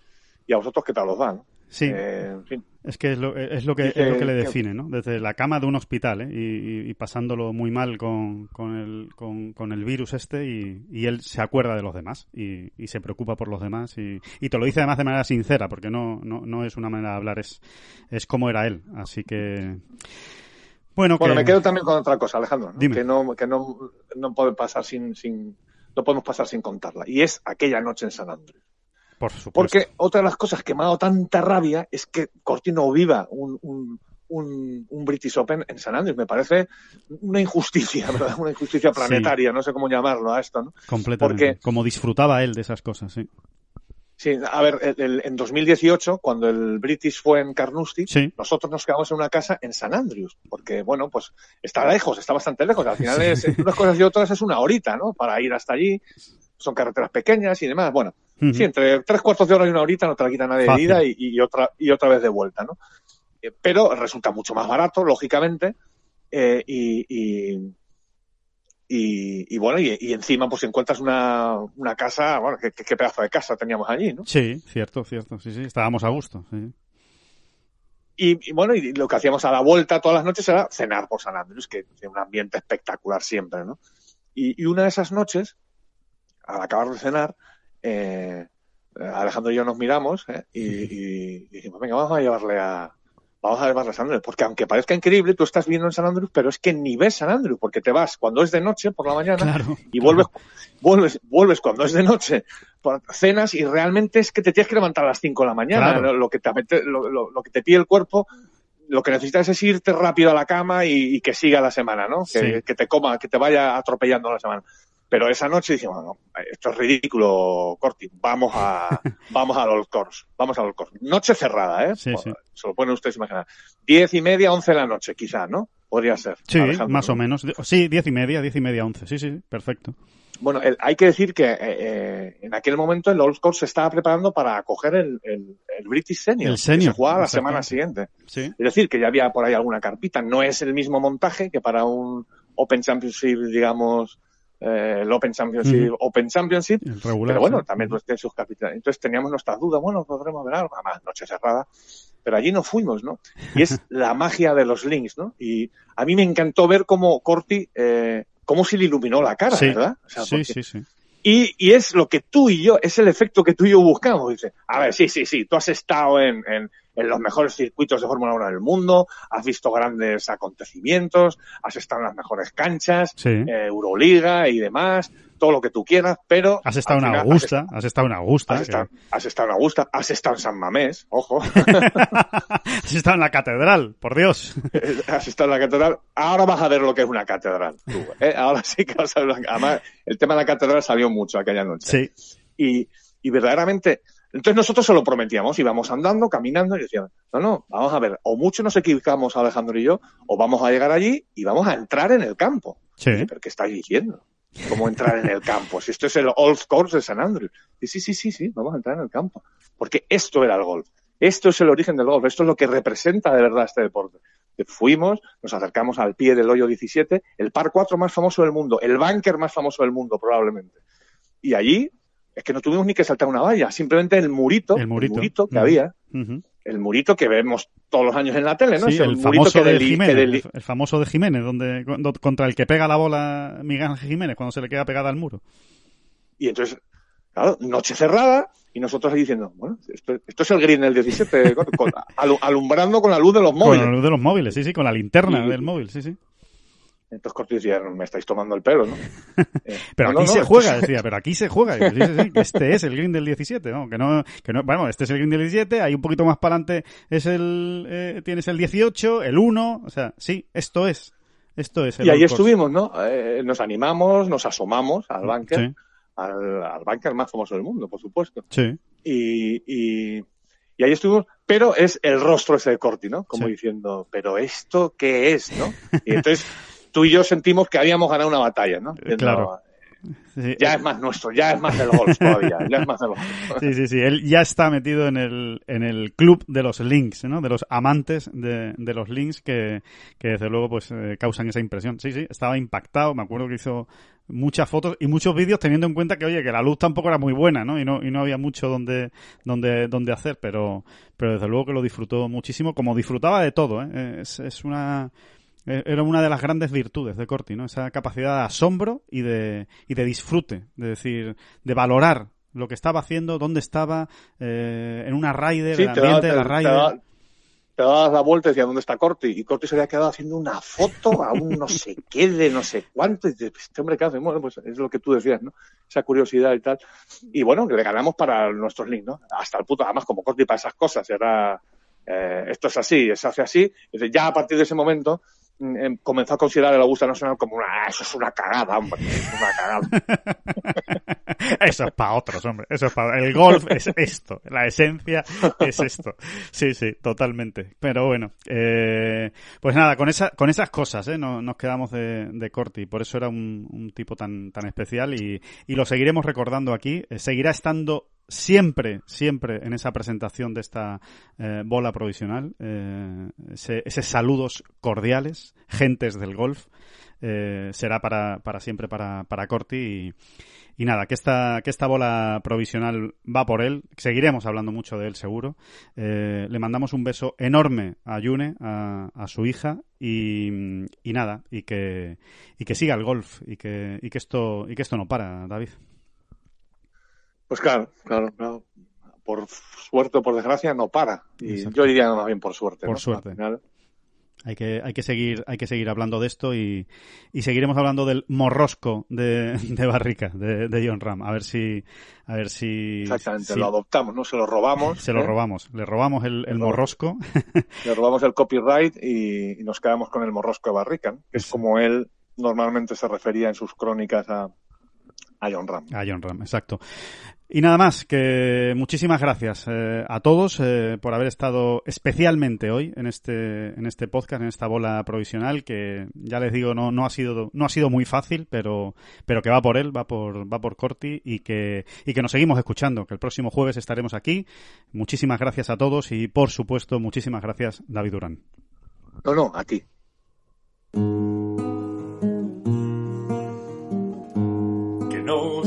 y a vosotros qué tal os va, ¿no? Sí, Eh, en fin. Es que es lo, es lo que, es lo que le define, ¿no? Desde la cama de un hospital, ¿eh? Y, y- pasándolo muy mal con, con, el, con, con el virus este y, y él se acuerda de los demás y, y se preocupa por los demás y, y te lo dice además de manera sincera porque no, no, no es una manera de hablar, es, es como era él. Así que... Bueno, Bueno, que... me quedo también con otra cosa, Alejandro, ¿no? Dime. que no, que no, no puede pasar sin, sin, no podemos pasar sin contarla. Y es aquella noche en San Andrés. Por supuesto. Porque otra de las cosas que me ha dado tanta rabia es que Cortino viva un, un, un, un British Open en San Andrés. Me parece una injusticia, [LAUGHS] ¿verdad? Una injusticia planetaria, no sé cómo llamarlo a esto, ¿no? Completamente. porque- Como disfrutaba él de esas cosas, sí. Sí, a ver, el- el- en 2018, cuando el British fue en Carnoustie, Sí. nosotros nos quedamos en una casa en San Andrews, porque, bueno, pues está lejos, está bastante lejos. Al final, Sí. es, unas cosas y otras, es una horita, ¿no? Para ir hasta allí. Son carreteras pequeñas y demás. Bueno, sí, entre tres cuartos de hora y una horita no te la quita nadie de Fácil. ida y, y otra, y otra vez de vuelta, ¿no? Eh, Pero resulta mucho más barato, lógicamente, eh, y, y, bueno, y, encima pues encuentras una, una casa, bueno, qué, qué- qué pedazo de casa teníamos allí, ¿no? Sí, cierto, cierto. Sí, sí. Estábamos a gusto. Sí. Y, y bueno, y lo que hacíamos a la vuelta todas las noches era cenar por San Andrés, que tiene un ambiente espectacular siempre, ¿no? Y, y una de esas noches, al acabar de cenar, eh, Alejandro y yo nos miramos ¿eh? y, y dijimos, venga, vamos a llevarle a, vamos a ver más San Andrews, porque aunque parezca increíble, tú estás viendo en San Andrews, pero es que ni ves San Andrews, porque te vas cuando es de noche por la mañana y vuelves, vuelves, vuelves cuando es de noche, cenas y realmente es que te tienes que levantar a las 5 de la mañana, lo, que te, lo, lo, que te pide el cuerpo lo que necesitas es irte rápido a la cama y, que siga la semana, ¿no? Que, que, te coma, que te vaya atropellando la semana. Pero esa noche dije, bueno, esto es ridículo, Corti, vamos a, [LAUGHS] vamos a los Course, vamos a los Course. Noche cerrada, ¿eh? Sí, sí. Se lo pueden ustedes imaginar. Diez y media, once de la noche, quizá, ¿no? Podría ser. Sí, más o menos. Sí, diez y media, diez y media, once. Sí, sí, perfecto. Bueno, hay que decir que eh, eh, en aquel momento el Old Course se estaba preparando para acoger el, el, British Senior, el senior, que se jugaba la semana siguiente. Sí. Es decir, que ya había por ahí alguna carpita. No es el mismo montaje que para un Open Championship, digamos, eh, el Open Championship, Open Championship, pero bueno, también pues, tiene sus capitales. Entonces teníamos nuestras dudas, bueno, podremos ver algo, además, noche cerrada, pero allí no fuimos, ¿no? Y es [LAUGHS] la magia de los links, ¿no? Y a mí me encantó ver cómo Corti, eh, cómo se le iluminó la cara, ¿verdad? sí, sí, sí. Y, y, es lo que tú y yo, es el efecto que tú y yo buscamos. Dice, a ver, sí, sí, sí, tú has estado en, en, en los mejores circuitos de Fórmula 1 del mundo, has visto grandes acontecimientos, has estado en las mejores canchas, eh, Euroliga y demás, todo lo que tú quieras, pero... Has estado en Augusta, has, estado en Augusta. Has, estado, en Augusta, has estado en San Mamés, ojo. [LAUGHS] has estado en la catedral, por Dios. has estado en la catedral. Ahora vas a ver lo que es una catedral. ¿eh? Ahora sí que vas a ver. Además, el tema de la catedral salió mucho aquella noche. Sí. Y, y verdaderamente entonces nosotros se lo prometíamos, íbamos andando, caminando y decíamos, no, no, vamos a ver, o mucho nos equivocamos Alejandro y yo, o vamos a llegar allí y vamos a entrar en el campo. Sí. ¿Pero qué estáis diciendo? ¿Cómo entrar en el campo? Si esto es el Old Course de San Andrews. Y sí, sí, sí, sí, vamos a entrar en el campo. Porque esto era el golf. Esto es el origen del golf. Esto es lo que representa de verdad este deporte. Fuimos, nos acercamos al pie del hoyo 17, el par 4 más famoso del mundo, el bunker más famoso del mundo probablemente. Y allí es que no tuvimos ni que saltar una valla, simplemente el murito, el murito, que había, el murito que vemos todos los años en la tele, ¿no? el, famoso de Jiménez, el, famoso de Jiménez, donde contra el que pega la bola Miguel Ángel Jiménez cuando se le queda pegada al muro. Y entonces, claro, noche cerrada y nosotros ahí diciendo, bueno, esto, es el green del 17, [LAUGHS] alumbrando con la luz de los móviles. Con la luz de los móviles, sí, sí, con la linterna del móvil, sí, sí. Entonces Corti decía, me estáis tomando el pelo, ¿no? [LAUGHS] Eh, pero aquí se juega, decía, pero aquí se juega. este es el green del 17, ¿no? Que no, que no, bueno, este es el green del 17, ahí un poquito más para adelante es el, eh, tienes el 18, el 1, o sea, sí, esto es. Esto es. El y ahí estuvimos, ¿no? Eh, nos animamos, nos asomamos al bunker, al, al bunker más famoso del mundo, por supuesto. Sí. Y, y, y ahí estuvimos, pero es el rostro ese de Corti, ¿no? Como diciendo, pero esto qué es, ¿no? Y entonces tú y yo sentimos que habíamos ganado una batalla, ¿no? claro. ya es más nuestro, ya es más del golf [LAUGHS] todavía, ya es más del golf. Sí, sí, sí, él ya está metido en el, en el club de los links, ¿no? De los amantes de, de los links que, que desde luego pues eh, causan esa impresión. Sí, sí, estaba impactado, me acuerdo que hizo muchas fotos y muchos vídeos teniendo en cuenta que oye que la luz tampoco era muy buena no y no y no había mucho donde donde donde hacer pero pero desde luego que lo disfrutó muchísimo como disfrutaba de todo ¿eh? es, es una eh, era una de las grandes virtudes de Corti, ¿no? Esa capacidad de asombro y de, y de disfrute, de decir, de valorar lo que estaba haciendo, dónde estaba, eh, en una rider, el ambiente de la rider. Te dabas la vuelta y decías, ¿dónde está Corti? Y Corti se había quedado haciendo una foto a un no sé qué de no sé cuánto. Y dices, este hombre, ¿qué hace? Bueno, pues es lo que tú decías, ¿no? Esa curiosidad y tal. Y bueno, le ganamos para nuestros links, ¿no? Hasta el puto, además, como Corti para esas cosas, era, eh, esto es así, se hace así. ya a partir de ese momento, comenzó a considerar el Augusta Nacional como una, ah, eso es una cagada, hombre, una cagada. [LAUGHS] eso es para otros, hombre, eso es para, el golf es esto, la esencia es esto. Sí, sí, totalmente. Pero bueno, eh, pues nada, con esa, con esas cosas, eh, nos, quedamos de, de Corti, por eso era un, un tipo tan, tan especial y, y lo seguiremos recordando aquí, eh, seguirá estando siempre, siempre en esa presentación de esta eh, bola provisional, eh, ese, esos saludos cordiales, gentes del golf, eh, será para, para siempre para, para Corti y, nada, que esta, que esta bola provisional va por él, seguiremos hablando mucho de él seguro, le mandamos un beso enorme a Yune, a, a su hija y, y, nada, y que, y que siga el golf y que, y que esto, y que esto no para, David. Pues claro, claro, claro. por suerte o por desgracia no para. Y yo diría más bien por suerte. Por suerte. Hay que, hay que seguir, hay que seguir hablando de esto y, y seguiremos hablando del morrosco de, de Barrica, de, de, John Ram. A ver si, a ver si. Exactamente, lo adoptamos, ¿no? Se lo robamos. Se lo ¿eh? robamos. Le robamos el, el morrosco. [LAUGHS] Le robamos el copyright y, y, nos quedamos con el morrosco de Barrica, que es como él normalmente se refería en sus crónicas a, a John Ram. A John Ram, exacto. Y nada más, que muchísimas gracias eh, a todos eh, por haber estado especialmente hoy en este, en este podcast, en esta bola provisional, que ya les digo, no, no ha sido, no ha sido muy fácil, pero, pero que va por él, va por, va por Corti y que, y que nos seguimos escuchando, que el próximo jueves estaremos aquí. Muchísimas gracias a todos y por supuesto, muchísimas gracias, David Durán. No, no, a.